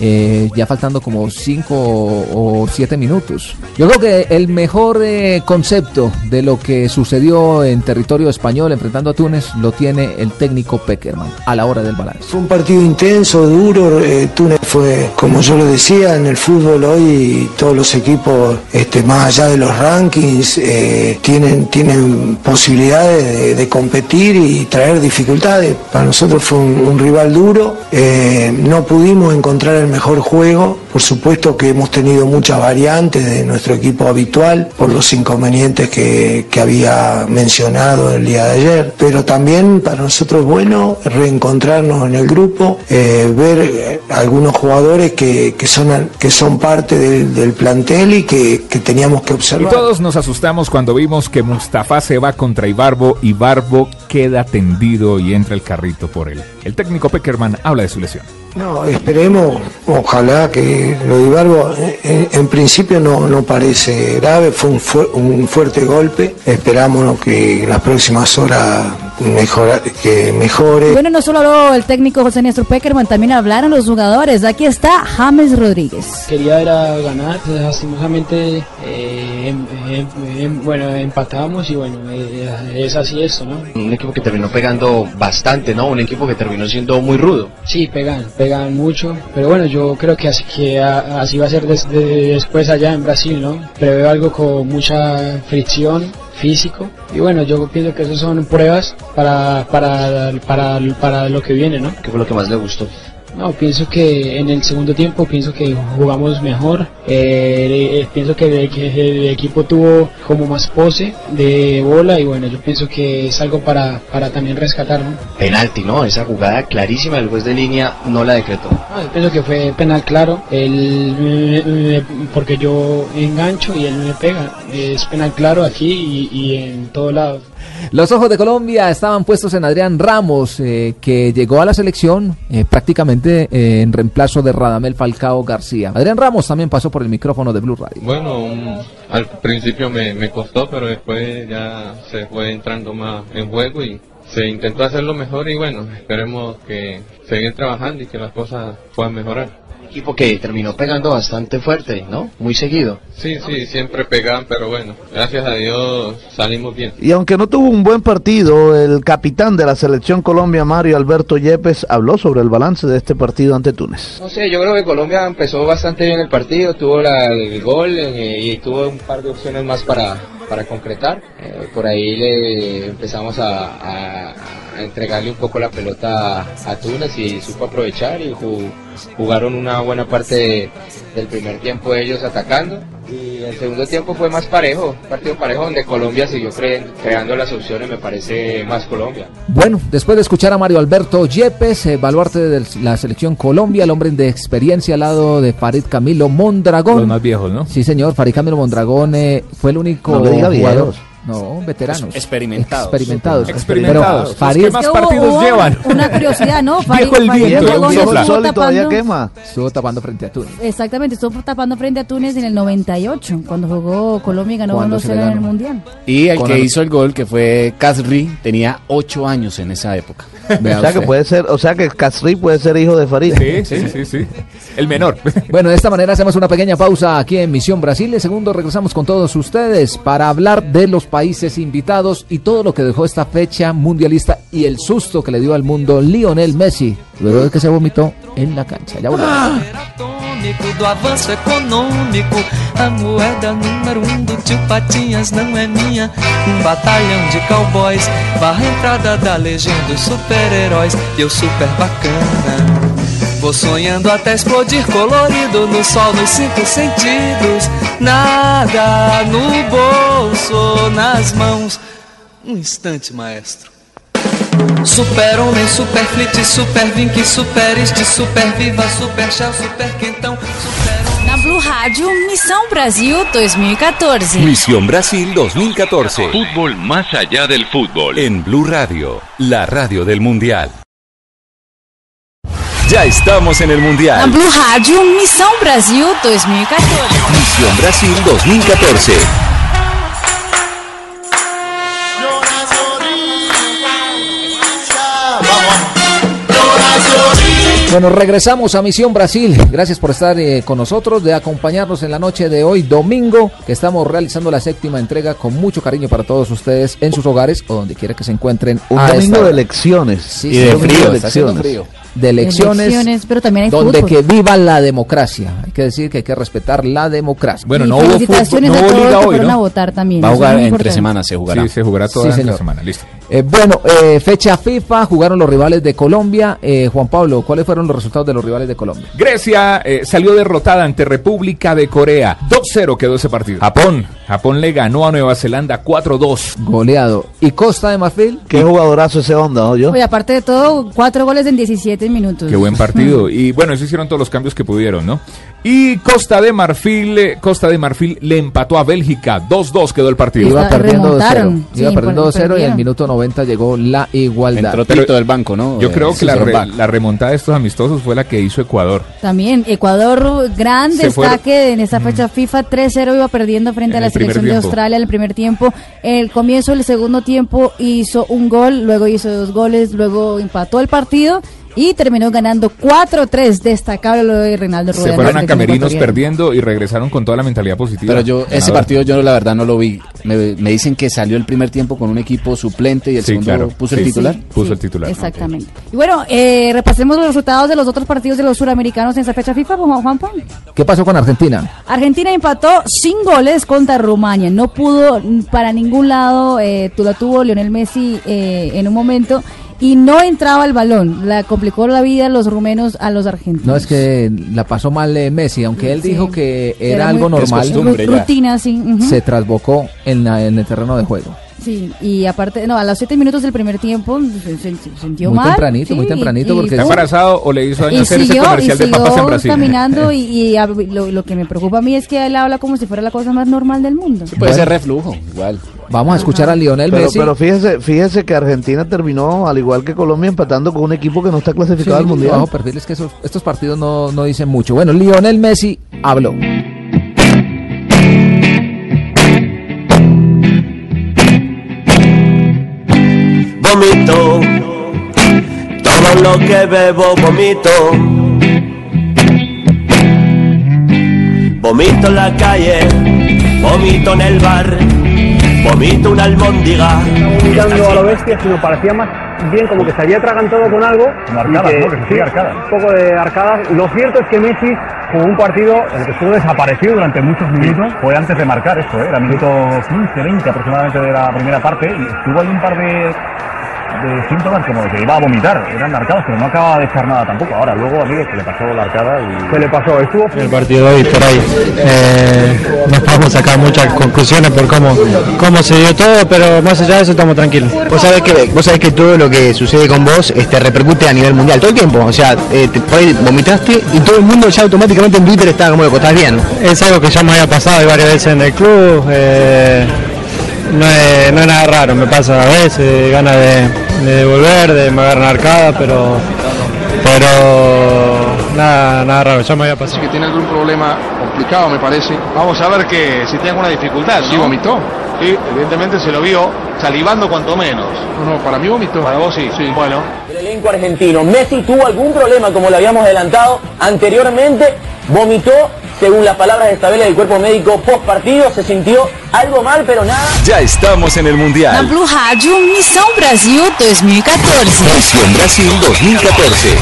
Speaker 5: eh, ya faltando como 5 o 7 minutos. Yo creo que el mejor eh, concepto de lo que sucedió en territorio español enfrentando a Túnez lo tiene el técnico Peckerman a la hora del balance.
Speaker 10: Fue un partido intenso, duro. eh, Túnez fue, como yo lo decía, en el fútbol hoy todos los equipos, este, más allá de los rankings, eh, tienen, tienen posibilidades de, de competir y traer dificultades. Para nosotros fue un, un rival duro. eh, no pudimos encontrar el mejor juego. Por supuesto que hemos tenido muchas variantes de nuestro equipo habitual por los inconvenientes que, que había mencionado el día de ayer. Pero también para nosotros es bueno reencontrarnos en el grupo, eh, ver eh, algunos jugadores que, que, son, que son parte del, del plantel y que, que teníamos que
Speaker 6: Y
Speaker 10: observar.
Speaker 6: todos nos asustamos cuando vimos que Mustafa se va contra Ibarbo, Ibarbo queda tendido y entra el carrito por él. El técnico Peckerman habla de su lesión.
Speaker 10: No, esperemos, ojalá que lo de Ibarbo en, en principio no, no parece grave, fue un, fu- un fuerte golpe, esperamos que las próximas horas mejora, que mejore.
Speaker 4: Bueno, no solo habló el técnico José Néstor Peckerman, también hablaron los jugadores. Aquí está James Rodríguez.
Speaker 12: Quería era ganar, pues, lastimosamente, eh, em- em- em- bueno, empatamos y bueno, eh, es así esto, ¿no?
Speaker 13: Un equipo que terminó pegando bastante, ¿no? Un equipo que terminó siendo muy rudo.
Speaker 12: Sí, pegan, pegan mucho, pero bueno, yo creo que así, que a- así va a ser des- de- después allá en Brasil, ¿no? Preveo algo con mucha fricción físico y bueno, yo pienso que esas son pruebas para, para, para, para lo que viene, ¿no?
Speaker 13: ¿Qué fue lo que más le gustó?
Speaker 12: No, pienso que en el segundo tiempo pienso que jugamos mejor. Eh, eh, pienso que el, el equipo tuvo como más pose de bola y bueno, yo pienso que es algo para, para también rescatar, ¿no?
Speaker 13: Penalti, ¿no? Esa jugada clarísima del juez de línea no la decretó.
Speaker 12: Ah, yo pienso que fue penal claro, eh, eh, porque yo engancho y él me pega. Es penal claro aquí y, y en todo lado.
Speaker 5: Los ojos de Colombia estaban puestos en Adrián Ramos, eh, que llegó a la selección eh, prácticamente eh, en reemplazo de Radamel Falcao García. Adrián Ramos también pasó por el micrófono de Blue Radio.
Speaker 14: Bueno, al principio me, me costó, pero después ya se fue entrando más en juego y se intentó hacerlo mejor y bueno, esperemos que seguir trabajando y que las cosas puedan mejorar.
Speaker 13: Equipo que terminó pegando bastante fuerte, ¿no? Muy seguido.
Speaker 14: Sí, sí, siempre pegan, pero bueno, gracias a Dios salimos bien.
Speaker 7: Y aunque no tuvo un buen partido, el capitán de la selección Colombia, Mario Alberto Yepes, habló sobre el balance de este partido ante Túnez.
Speaker 15: No sé, yo creo que Colombia empezó bastante bien el partido, tuvo la- el gol eh, y tuvo un par de opciones más para, para concretar. Eh, por ahí le empezamos a, a- a entregarle un poco la pelota a, a Túnez y supo aprovechar y ju- jugaron una buena parte de- del primer tiempo ellos atacando. Y el segundo tiempo fue más parejo, un partido parejo donde Colombia siguió cre- creando las opciones, me parece más Colombia.
Speaker 5: Bueno, después de escuchar a Mario Alberto Yepes, eh, baluarte de la selección Colombia, el hombre de experiencia al lado de Farid Camilo Mondragón.
Speaker 6: Los más viejos, ¿no?
Speaker 5: Sí, señor, Farid Camilo Mondragón eh, fue el único
Speaker 7: No le diga
Speaker 5: jugador.
Speaker 7: viejos.
Speaker 5: No, veteranos.
Speaker 8: Experimentados.
Speaker 5: Experimentados.
Speaker 6: Experimentados.
Speaker 5: Pero Farid
Speaker 6: Los que más partidos
Speaker 4: hubo
Speaker 6: llevan.
Speaker 4: Una curiosidad, ¿no?
Speaker 6: Viejo el
Speaker 4: Farid
Speaker 6: viento,
Speaker 7: Sol todavía
Speaker 4: tapando-
Speaker 7: quema.
Speaker 5: estuvo tapando frente a Túnez.
Speaker 4: Exactamente, estuvo tapando frente a Túnez en el 98, cuando jugó Colombia y ganó
Speaker 5: Cuando
Speaker 4: 1-0
Speaker 5: se le
Speaker 4: en el. Mundial.
Speaker 8: Y el
Speaker 5: Con
Speaker 8: que
Speaker 5: el-
Speaker 8: hizo el gol, que fue Casri, tenía 8 años en esa época.
Speaker 5: Vea
Speaker 7: O sea que puede ser, o sea que Casri puede ser hijo de Farid.
Speaker 6: Sí, sí, sí, sí. El menor.
Speaker 5: Bueno, de esta manera hacemos una pequeña pausa aquí en Misión Brasil. En segundo regresamos con todos ustedes para hablar de los países invitados y todo lo que dejó esta fecha mundialista y el susto que le dio al mundo Lionel Messi luego de que se vomitó en la cancha. Ya volvemos.
Speaker 16: atômico do avanço econômico. A moeda número um do tio Patinhas não é minha. Um batalhão de cowboys barra entrada da legião dos super-heróis. E eu super bacana. Vou sonhando até explodir colorido no sol nos cinco sentidos. Nada no bolso, nas mãos. Um instante, maestro. Super homem, super flit, super vink, super este, super viva, super shell, super quentão, super
Speaker 11: Na Blue Rádio, Missão Brasil 2014.
Speaker 3: Misión Brasil 2014. Fútbol más allá del fútbol. En Blue Radio, la radio del Mundial. Ya estamos en el Mundial.
Speaker 11: Blue Rádio, Missão Brasil 2014.
Speaker 3: Misión Brasil 2014.
Speaker 5: Bueno, regresamos a Misión Brasil. Gracias por estar eh, con nosotros, de acompañarnos en la noche de hoy, domingo, que estamos realizando la séptima entrega con mucho cariño para todos ustedes en sus hogares o donde quiera que se encuentren.
Speaker 7: Un domingo de elecciones.
Speaker 5: Sí,
Speaker 7: y
Speaker 5: sí,
Speaker 7: de frío,
Speaker 5: de está haciendo
Speaker 7: elecciones.
Speaker 5: frío. De elecciones,
Speaker 4: Elecciones, pero también hay
Speaker 5: donde
Speaker 4: fútbol.
Speaker 5: que viva la democracia. Hay que decir que hay que respetar la democracia.
Speaker 6: Bueno,
Speaker 4: Y
Speaker 6: no hubo fútbol, no
Speaker 4: a
Speaker 6: hubo liga hoy,
Speaker 4: a
Speaker 6: ¿no?
Speaker 4: votar también.
Speaker 8: Va a jugar entre semanas, se jugará.
Speaker 6: Sí, se jugará toda
Speaker 5: Sí,
Speaker 6: la semana. Listo.
Speaker 5: Eh, bueno, eh, fecha FIFA, jugaron los rivales de Colombia. Eh, Juan Pablo, ¿cuáles fueron los resultados de los rivales de Colombia?
Speaker 6: Grecia eh, salió derrotada ante República de Corea. 2-0 quedó ese partido. Japón. Japón le ganó a Nueva Zelanda 4-2.
Speaker 5: Goleado. ¿Y Costa de Marfil?
Speaker 7: Qué jugadorazo ese onda, ¿no? Yo.
Speaker 4: Oye, aparte de todo, cuatro goles en 17 minutos.
Speaker 6: Qué buen partido. Y bueno, eso hicieron todos los cambios que pudieron, ¿no? Y Costa de Marfil, eh, Costa de Marfil le empató a Bélgica. 2-2 quedó el partido.
Speaker 5: Iba perdiendo 2-0.
Speaker 4: remontaron.
Speaker 5: Iba
Speaker 4: Sí,
Speaker 5: perdiendo
Speaker 4: por-
Speaker 5: 2-0 y al minuto 90 llegó la igualdad.
Speaker 8: Entró Tito del banco, ¿no?
Speaker 6: Yo
Speaker 8: Eh,
Speaker 6: creo que la, re- la remontada de estos amistosos fue la que hizo Ecuador.
Speaker 4: También Ecuador, gran
Speaker 6: Se fue-
Speaker 4: destaque en esta fecha FIFA, 3-0 iba perdiendo frente
Speaker 6: En
Speaker 4: a la selección de. Australia en el primer tiempo. El comienzo del segundo tiempo hizo un gol, luego hizo dos goles, luego empató el partido y terminó ganando 4-3, destacable lo de Reinaldo Rueda.
Speaker 6: Se fueron a camerinos perdiendo y regresaron con toda la mentalidad positiva.
Speaker 8: Pero yo, ese partido yo la verdad no lo vi. Me, me dicen que salió el primer tiempo con un equipo suplente y el
Speaker 6: Sí,
Speaker 8: segundo
Speaker 6: claro.
Speaker 8: puso
Speaker 6: Sí,
Speaker 8: el titular.
Speaker 6: sí, puso el titular.
Speaker 4: Exactamente. Y bueno, eh, repasemos los resultados de los otros partidos de los suramericanos en esta fecha FIFA, Juan Juanpa.
Speaker 5: ¿Qué pasó con Argentina?
Speaker 4: Argentina empató sin goles contra Rumania. No pudo para ningún lado. Eh, tú la tuvo Lionel Messi eh, en un momento y no entraba el balón. La complicó la vida los rumenos a los argentinos.
Speaker 5: No es que la pasó mal eh, Messi, aunque él
Speaker 4: Sí.
Speaker 5: dijo que era,
Speaker 4: Era
Speaker 5: algo normal.
Speaker 4: Ru- rutina, sí. ujú.
Speaker 5: Se trasbocó en, la- en el terreno de juego.
Speaker 4: Sí, y aparte, no, a los siete minutos del primer tiempo se, se- se sintió
Speaker 5: Muy
Speaker 4: mal.
Speaker 5: tempranito, muy
Speaker 4: sí,
Speaker 5: tempranito,
Speaker 4: y-
Speaker 5: porque-
Speaker 6: ¿Está embarazado o le hizo daño
Speaker 4: y
Speaker 6: hacer ese
Speaker 4: siguió, y
Speaker 6: comercial de papas en
Speaker 4: siguió
Speaker 6: Brasil?
Speaker 4: caminando y, y a- lo, lo que me preocupa a mí es que él habla como si fuera la cosa más normal del mundo.
Speaker 8: Puede ser reflujo, igual.
Speaker 5: Vamos a escuchar a Lionel
Speaker 7: Pero,
Speaker 5: Messi.
Speaker 7: pero fíjese, fíjese que Argentina terminó, al igual que Colombia, empatando con un equipo que no está clasificado
Speaker 5: Sí,
Speaker 7: al Mundial.
Speaker 5: bajo perfil es que esos- estos partidos no, no dicen mucho. Bueno, Lionel Messi habló.
Speaker 17: Lo que bebo vomito. Vomito en la calle, vomito en el bar, vomito una almóndiga.
Speaker 18: vomitando a lo bestia, sino parecía más bien como que se había atragantado con algo.
Speaker 19: arcadas,
Speaker 18: y
Speaker 19: ¿no? Que se hacía arcadas.
Speaker 18: Un poco de arcadas. Lo cierto es que Messi jugó un partido
Speaker 19: El que estuvo desaparecido durante muchos minutos fue antes de marcar esto, ¿eh? era minuto 15, 20 aproximadamente de la primera parte y estuvo ahí un par de, de síntomas como que iba a vomitar, eran arcadas, pero no acaba de echar nada tampoco. Ahora, luego, amigos, se le pasó la arcada y...
Speaker 18: Se le pasó, estuvo...
Speaker 20: el partido de hoy por ahí. Eh, no podemos sacar muchas conclusiones por cómo, cómo se dio todo, pero más allá de eso estamos tranquilos.
Speaker 21: Vos sabés que, vos sabés que todo lo que sucede con vos este, repercute a nivel mundial todo el tiempo. O sea, eh, te, por ahí vomitaste y todo el mundo ya automáticamente en Twitter está como loco, estás bien.
Speaker 20: Es algo que ya me había pasado varias veces en el club. eh, no, es, no es nada raro, me pasa a veces, ganas de, de devolver, de me agarrar arcada, pero, pero nada, nada raro, ya me había pasado.
Speaker 22: que tiene algún problema complicado, me parece. Vamos a ver que si tiene alguna dificultad. Sí, vomitó. Sí, evidentemente se lo vio salivando cuanto menos. No, no, para mí vomitó. Para vos sí. sí. Bueno.
Speaker 23: El elenco argentino. Messi tuvo algún problema, como lo habíamos adelantado anteriormente. Vomitó, según las palabras de esta vela del cuerpo médico post partido. Se sintió algo mal, pero nada.
Speaker 3: Ya estamos en el Mundial.
Speaker 11: Blue Rádio Missão Brasil 2014.
Speaker 3: Misión Brasil 2014.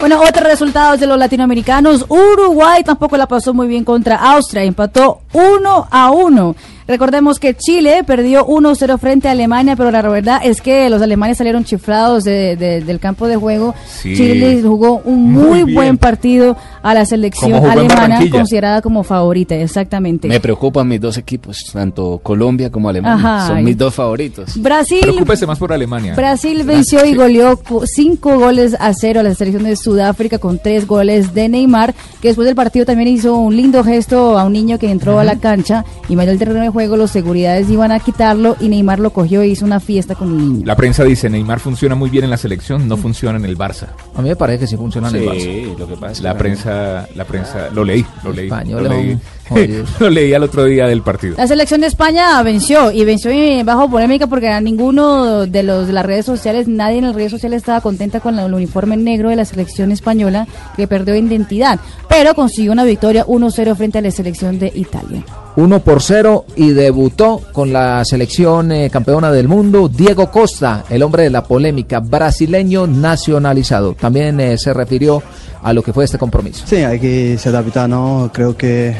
Speaker 4: Bueno, otros resultados de los latinoamericanos. Uruguay tampoco la pasó muy bien contra Austria. Empató 1 a 1. Recordemos que Chile perdió 1-0 frente a Alemania, pero la verdad es que los alemanes salieron chiflados de- de- del campo de juego.
Speaker 8: Sí.
Speaker 4: Chile jugó un muy, buen partido a la selección alemana, considerada como favorita, exactamente.
Speaker 8: Me preocupan mis dos equipos, tanto Colombia como Alemania.
Speaker 4: Ajá,
Speaker 8: Son
Speaker 4: ay.
Speaker 8: mis dos favoritos.
Speaker 4: Brasil
Speaker 6: Preocúpese más por Alemania.
Speaker 4: Brasil venció y goleó cu- cinco goles a cero a la selección de Sudáfrica con tres goles de Neymar, que después del partido también hizo un lindo gesto a un niño que entró a la cancha y medio el terreno de juego, los seguridades iban a quitarlo y Neymar lo cogió e hizo una fiesta con el niño.
Speaker 6: La prensa dice, Neymar funciona muy bien en la selección, no funciona en el Barça.
Speaker 5: A mí me parece que sí funciona en el
Speaker 6: Sí,
Speaker 5: Barça.
Speaker 6: lo que pasa es que la prensa, la prensa, lo leí, lo leí,
Speaker 5: Español,
Speaker 6: lo leí. lo leí al otro día del partido.
Speaker 4: La selección de España venció y venció bajo polémica porque a ninguno de los de las redes sociales, nadie en las redes sociales estaba contenta con el uniforme negro de la selección española que perdió identidad, pero consiguió una victoria 1-0 frente a la selección de Italia.
Speaker 5: 1 por 0 y debutó con la selección eh, campeona del mundo Diego Costa, el hombre de la polémica, brasileño nacionalizado. También eh, se refirió a lo que fue este compromiso.
Speaker 24: Sí, hay que se adaptar, ¿no? Creo que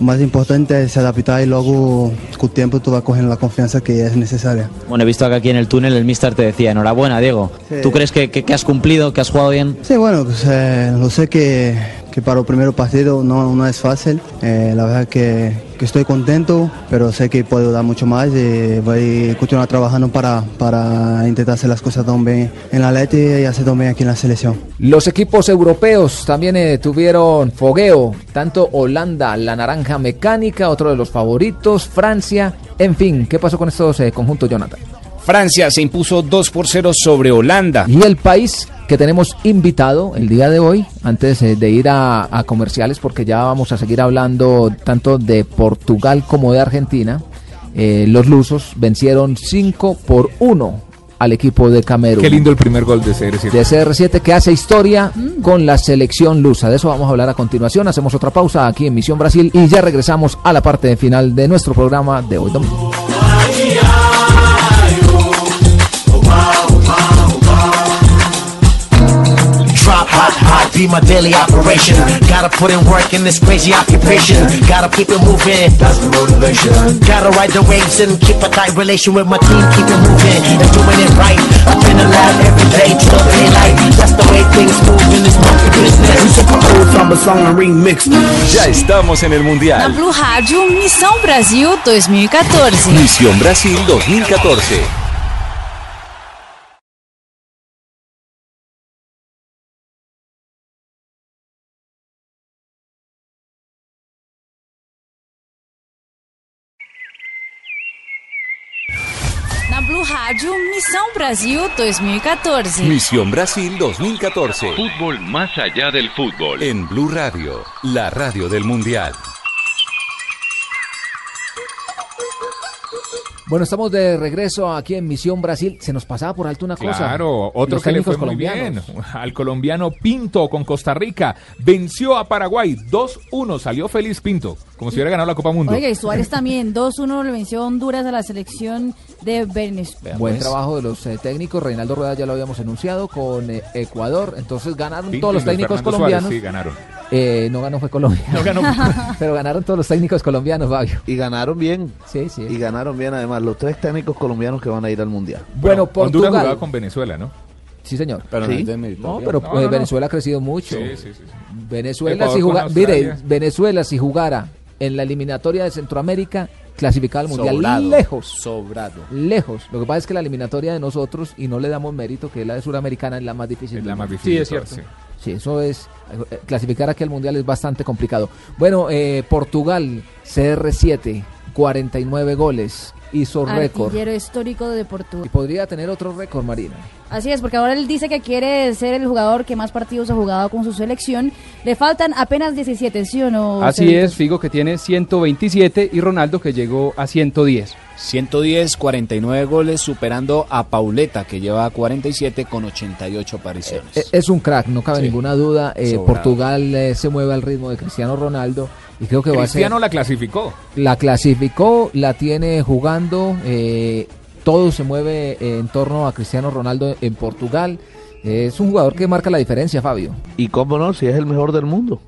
Speaker 24: más importante es adaptar y luego con tiempo tú vas cogiendo la confianza que es necesaria.
Speaker 25: Bueno, he visto que aquí en el túnel el mister te decía, enhorabuena, Diego.
Speaker 24: Sí.
Speaker 25: ¿Tú crees que, que- que has cumplido, que has jugado bien?
Speaker 24: Sí, bueno, pues, eh, lo sé que, que para el primer partido no, no es fácil. Eh, la verdad que, que estoy contento, pero sé que puedo dar mucho más y voy a continuar trabajando para, para intentar hacer las cosas también en la Leti y hacer también aquí en la selección.
Speaker 5: Los equipos europeos también eh, tuvieron fogueo, tanto Holanda, la naranja mecánica, otro de los favoritos, Francia, en fin, ¿qué pasó con estos eh, conjuntos, Jonathan?
Speaker 8: Francia se impuso 2 por 0 sobre Holanda.
Speaker 5: Y el país que tenemos invitado el día de hoy, antes eh, de ir a, a comerciales, porque ya vamos a seguir hablando tanto de Portugal como de Argentina, eh, los lusos vencieron 5 por 1 al equipo de Camerún.
Speaker 6: Qué lindo el primer gol de CR7.
Speaker 5: De CR7 que hace historia con la selección lusa. De eso vamos a hablar a continuación. Hacemos otra pausa aquí en Misión Brasil y ya regresamos a la parte final de nuestro programa de hoy domingo.
Speaker 26: Be my daily operation. Gotta put in work in this crazy occupation. Gotta keep it moving. That's the motivation. Gotta ride the waves and keep a tight relation with my team. Keep it moving and doing it right. I've been alive every day till daylight. That's the way things move in this monkey business. We took a old samba song and remixed.
Speaker 3: Ya estamos en el
Speaker 11: Na
Speaker 3: Mundial.
Speaker 11: Blue Rádio Missão Brasil 2014.
Speaker 3: Misión Brasil 2014.
Speaker 11: Rádio Missão Brasil 2014.
Speaker 3: Misión Brasil 2014.
Speaker 27: Fútbol más allá del fútbol.
Speaker 3: En Blue Radio, la radio del Mundial.
Speaker 5: Bueno, estamos de regreso aquí en Misión Brasil. Se nos pasaba por alto una cosa.
Speaker 6: Claro, otro
Speaker 5: Los
Speaker 6: que le
Speaker 5: técnicos
Speaker 6: fue muy bien.
Speaker 5: colombianos.
Speaker 6: Al colombiano Pinto con Costa Rica. Venció a Paraguay 2-1. Salió feliz Pinto, como si hubiera ganado la Copa Mundo.
Speaker 4: Oiga, y Suárez también, 2-1 le venció a Honduras a la selección de Venezuela.
Speaker 5: Buen trabajo de los eh, técnicos. Reinaldo Rueda ya lo habíamos anunciado con eh, Ecuador. Entonces ganaron
Speaker 6: Pinto
Speaker 5: todos los técnicos
Speaker 6: Fernando
Speaker 5: colombianos.
Speaker 6: Suárez, sí, ganaron.
Speaker 5: Eh, no ganó fue Colombia.
Speaker 6: No ganó.
Speaker 5: Pero ganaron todos los técnicos colombianos, Fabio.
Speaker 7: Y ganaron bien.
Speaker 5: Sí, sí.
Speaker 7: Y ganaron bien además los tres técnicos colombianos que van a ir al Mundial.
Speaker 5: Bueno,
Speaker 6: Honduras
Speaker 5: Portugal.
Speaker 6: jugaba con Venezuela, ¿no?
Speaker 5: Sí, señor.
Speaker 8: Pero no
Speaker 5: Sí.
Speaker 8: es
Speaker 5: pero
Speaker 6: No,
Speaker 5: pues,
Speaker 6: no, no.
Speaker 5: Venezuela ha crecido mucho.
Speaker 6: Sí, sí, sí.
Speaker 5: Venezuela
Speaker 6: Ecuador
Speaker 5: si jugara, mire. Venezuela si jugara en la eliminatoria de Centroamérica, clasificaba al mundial
Speaker 8: Sobrado,
Speaker 5: lejos.
Speaker 8: Sobrado.
Speaker 5: Lejos. Lo que pasa es que la eliminatoria de nosotros, y no le damos mérito, que es la de Suramericana, es la más difícil.
Speaker 6: Es la más difícil. de todas, sí.
Speaker 5: Sí, eso es. eh, Clasificar aquí al mundial es bastante complicado. Bueno, eh, Portugal, CR7, 49 goles, hizo récord.
Speaker 4: Artillero histórico de Portugal.
Speaker 5: Y podría tener otro récord, Marina.
Speaker 4: Así es, porque ahora él dice que quiere ser el jugador que más partidos ha jugado con su selección. Le faltan apenas 17, ¿sí o no?
Speaker 28: Así
Speaker 4: Cedric?
Speaker 28: es, Figo que tiene 127 y Ronaldo que llegó a 110.
Speaker 8: 110, 49 goles, superando a Pauleta, que lleva 47 con 88 apariciones.
Speaker 5: Eh, Es un crack, no cabe
Speaker 8: Sí.
Speaker 5: ninguna duda. Eh. Portugal eh, se mueve al ritmo de Cristiano Ronaldo y creo que va a
Speaker 6: Cristiano
Speaker 5: ser.
Speaker 6: la clasificó.
Speaker 5: La clasificó, la tiene jugando. eh, todo se mueve eh, en torno a Cristiano Ronaldo en Portugal. Eh, es un jugador que marca la diferencia, Fabio.
Speaker 7: Y cómo no, si es el mejor del mundo.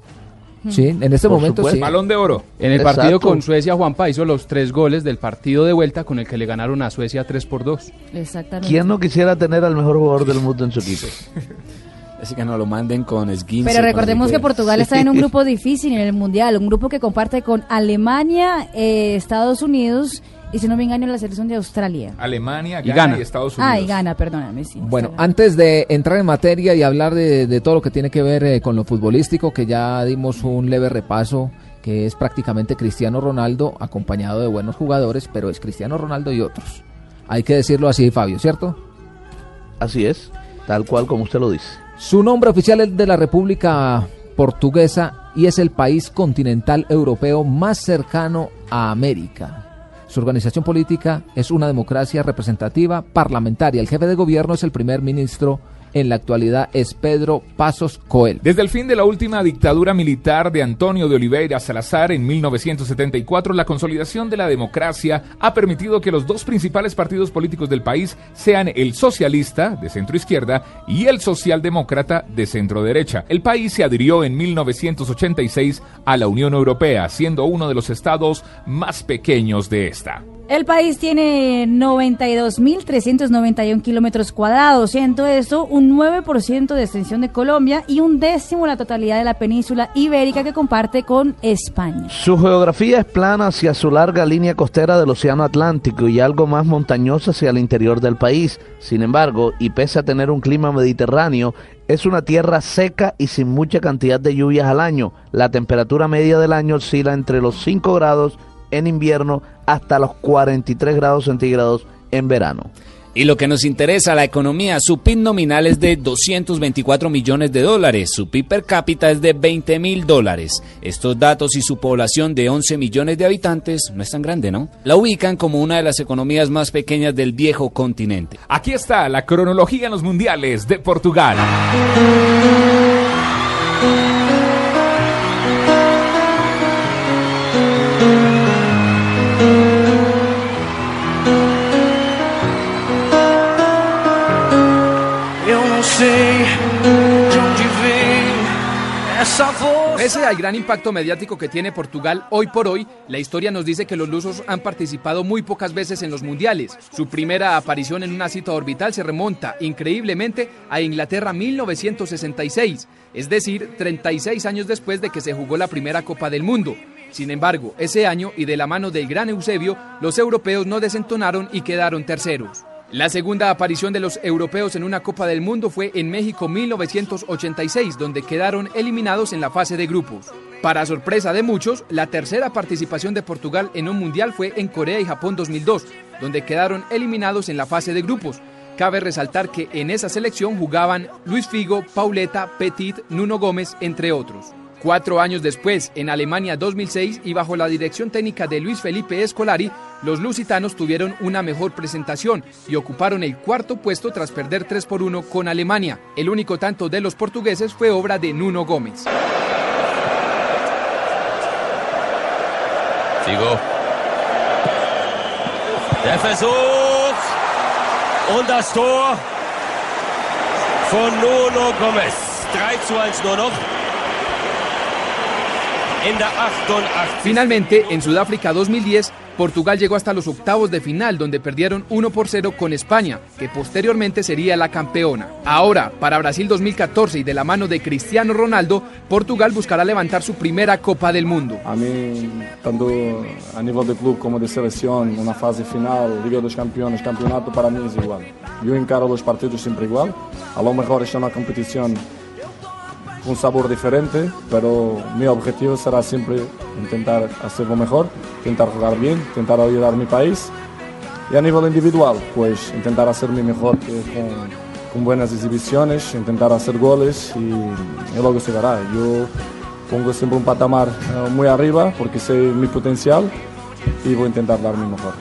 Speaker 5: Sí, en este
Speaker 7: Por
Speaker 5: momento
Speaker 7: supuesto.
Speaker 5: sí.
Speaker 6: Balón de oro.
Speaker 28: En el
Speaker 7: Exacto.
Speaker 28: partido con Suecia, Juanpa hizo los tres goles del partido de vuelta con el que le ganaron a Suecia 3 por 2.
Speaker 4: Exactamente.
Speaker 7: ¿Quién no quisiera tener al mejor jugador del mundo en su equipo?
Speaker 8: Así que no lo manden con esguince.
Speaker 4: Pero recordemos que. Portugal está en un grupo difícil en el Mundial, un grupo que comparte con Alemania, eh, Estados Unidos y si no me engaño la selección de Australia.
Speaker 6: Alemania,
Speaker 5: Y
Speaker 6: Ghana y Estados Unidos.
Speaker 4: Ah, y gana, perdóname, sí.
Speaker 5: Bueno, antes de entrar en materia y hablar de, de todo lo que tiene que ver eh, con lo futbolístico, que ya dimos un leve repaso, que es prácticamente Cristiano Ronaldo, acompañado de buenos jugadores, pero es Cristiano Ronaldo y otros. Hay que decirlo así, Fabio, ¿cierto?
Speaker 7: Así es, tal cual como usted lo dice.
Speaker 5: Su nombre oficial es de la República Portuguesa y es el país continental europeo más cercano a América. Su organización política es una democracia representativa parlamentaria. El jefe de gobierno es el primer ministro en la actualidad es Pedro Pasos Coelho.
Speaker 6: Desde el fin de la última dictadura militar de Antonio de Oliveira Salazar en 1974, la consolidación de la democracia ha permitido que los dos principales partidos políticos del país sean el socialista, de centro izquierda, y el socialdemócrata, de centro derecha. El país se adhirió en 1986 a la Unión Europea, siendo uno de los estados más pequeños de esta.
Speaker 4: El país tiene 92.391 kilómetros cuadrados, siendo esto un 9% de extensión de Colombia y un décimo la totalidad de la península ibérica que comparte con España.
Speaker 7: Su geografía es plana hacia su larga línea costera del Océano Atlántico y algo más montañosa hacia el interior del país. Sin embargo, y pese a tener un clima mediterráneo, es una tierra seca y sin mucha cantidad de lluvias al año. La temperatura media del año oscila entre los 5 grados en invierno hasta los 43 grados centígrados en verano.
Speaker 8: Y lo que nos interesa, la economía, su PIB nominal es de 224 millones de dólares, su PIB per cápita es de 20 mil dólares. Estos datos y su población de 11 millones de habitantes no es tan grande, ¿no? La ubican como una de las economías más pequeñas del viejo continente.
Speaker 6: Aquí está la cronología en los mundiales de Portugal.
Speaker 28: Pese al gran impacto mediático que tiene Portugal hoy por hoy, la historia nos dice que los lusos han participado muy pocas veces en los mundiales. Su primera aparición en una cita orbital se remonta, increíblemente, a Inglaterra 1966, es decir, 36 años después de que se jugó la primera Copa del Mundo. Sin embargo, ese año y de la mano del gran Eusebio, los europeos no desentonaron y quedaron terceros. La segunda aparición de los europeos en una Copa del Mundo fue en México 1986, donde quedaron eliminados en la fase de grupos. Para sorpresa de muchos, la tercera participación de Portugal en un mundial fue en Corea y Japón 2002, donde quedaron eliminados en la fase de grupos. Cabe resaltar que en esa selección jugaban Luis Figo, Pauleta, Petit, Nuno Gómez, entre otros. Cuatro años después, en Alemania 2006 y bajo la dirección técnica de Luis Felipe Escolari, los lusitanos tuvieron una mejor presentación y ocuparon el cuarto puesto tras perder 3 por 1 con Alemania. El único tanto de los portugueses fue obra de Nuno Gómez.
Speaker 17: Figo. Der. Und das Tor von Nuno Gomez. 3 zu 1 nur. In der 88.
Speaker 28: Finalmente, en Sudáfrica 2010, Portugal llegó hasta los octavos de final, donde perdieron 1 por 0 con España, que posteriormente sería la campeona. Ahora, para Brasil 2014 y de la mano de Cristiano Ronaldo, Portugal buscará levantar su primera Copa del Mundo.
Speaker 29: A mim, tanto a nível de clube como de seleção, na fase final, Liga dos Campeões, campeonato, para mim é igual. Eu encaro os partidos sempre igual. A lo mejor está na competição um sabor diferente, pero mi objetivo será sempre tentar hacerlo mejor, tentar jugar bien, tentar ayudar a mi país. Y a nivel individual, pues intentar hacer mi mejor que con, buenas exhibiciones, intentar hacer goles y, y luego se verá. Yo pongo siempre un patamar eh, muy arriba porque sé mi potencial y voy a intentar dar mi mejor.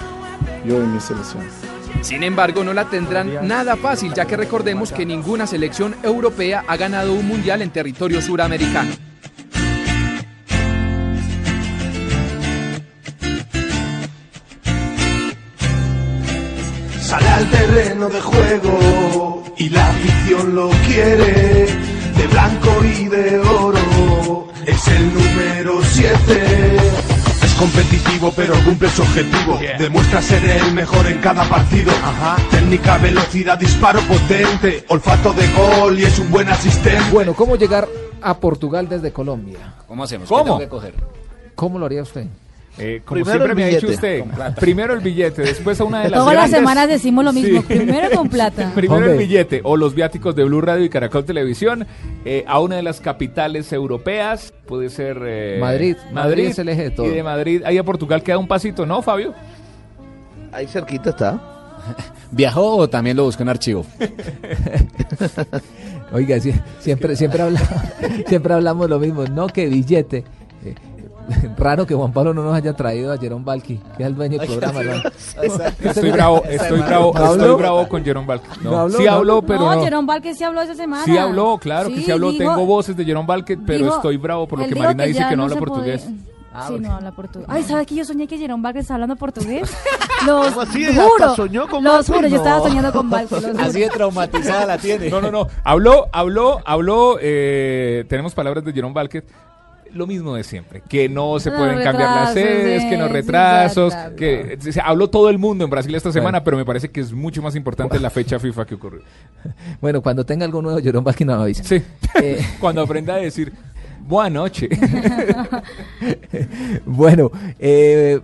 Speaker 29: Yo y mi selección.
Speaker 28: Sin embargo, no la tendrán nada fácil, ya que recordemos que ninguna selección europea ha ganado un mundial en territorio suramericano.
Speaker 30: Sale al terreno de juego y la afición lo quiere, de blanco y de oro, es el número 7. Competitivo pero cumple su objetivo, demuestra ser el mejor en cada partido. Técnica, velocidad, disparo potente, olfato de gol y es un buen asistente.
Speaker 5: Bueno, ¿cómo llegar a Portugal desde Colombia?
Speaker 8: ¿Cómo hacemos?
Speaker 5: ¿Cómo?
Speaker 8: ¿Qué tengo que coger?
Speaker 5: ¿Cómo lo haría usted?
Speaker 6: Eh, como
Speaker 5: Primero
Speaker 6: siempre
Speaker 5: el
Speaker 6: me ha dicho
Speaker 5: billete.
Speaker 6: usted, primero el billete, después a una de las
Speaker 4: Todas las semanas decimos lo mismo.
Speaker 6: Sí.
Speaker 4: Primero con plata.
Speaker 6: Primero el billete o los viáticos de Blue Radio y Caracol Televisión eh, a una de las capitales europeas, puede ser eh,
Speaker 5: Madrid. Madrid es el eje de todo.
Speaker 6: Y de Madrid, ahí a Portugal queda un pasito, ¿no, Fabio?
Speaker 7: Ahí cerquita está.
Speaker 8: ¿Viajó o también lo buscó en archivo?
Speaker 5: Oiga, siempre, siempre, habla- siempre hablamos lo mismo. No, que billete. Raro que Juan Pablo no nos haya traído a Jerón Balki, que es el dueño del programa. ¿no?
Speaker 6: Estoy bravo, estoy bravo,
Speaker 5: ¿No
Speaker 6: estoy bravo con Jerome Balke. No, sí
Speaker 5: ¿No?
Speaker 6: habló, pero
Speaker 4: no. Jerón Vázquez sí habló esa semana.
Speaker 6: Sí habló, claro que
Speaker 4: Sí,
Speaker 6: habló.
Speaker 4: dijo-
Speaker 6: Tengo voces de Jerome Balke, pero
Speaker 4: dijo-
Speaker 6: estoy bravo por lo que Marina dice que no habla portugués.
Speaker 4: podía-
Speaker 5: Ah,
Speaker 4: sí, no habla portugués. Ay, ¿sabes que yo soñé que Jerón Vázquez estaba hablando portugués? Los
Speaker 7: ¿Cómo así?
Speaker 4: juro.
Speaker 7: ¿Hasta soñó con
Speaker 4: los
Speaker 7: Vázquez?
Speaker 4: juro, yo estaba soñando con Vázquez. juro.
Speaker 8: Así de traumatizada la tiene.
Speaker 6: No, no, no. Habló, habló, habló. eh, tenemos palabras de Jerome Balke. Lo mismo de siempre, que no se pueden cambiar las sedes, que
Speaker 4: sí,
Speaker 6: retrasos,
Speaker 4: sí,
Speaker 6: que se habló todo el mundo en Brasil esta semana,
Speaker 5: Bueno.
Speaker 6: pero me parece que es mucho más importante la fecha FIFA que ocurrió.
Speaker 5: Bueno, cuando tenga algo nuevo, Jerón Vázquez nos avisa.
Speaker 6: Sí,
Speaker 5: Eh,
Speaker 6: cuando aprenda a decir buena noche.
Speaker 5: bueno, eh,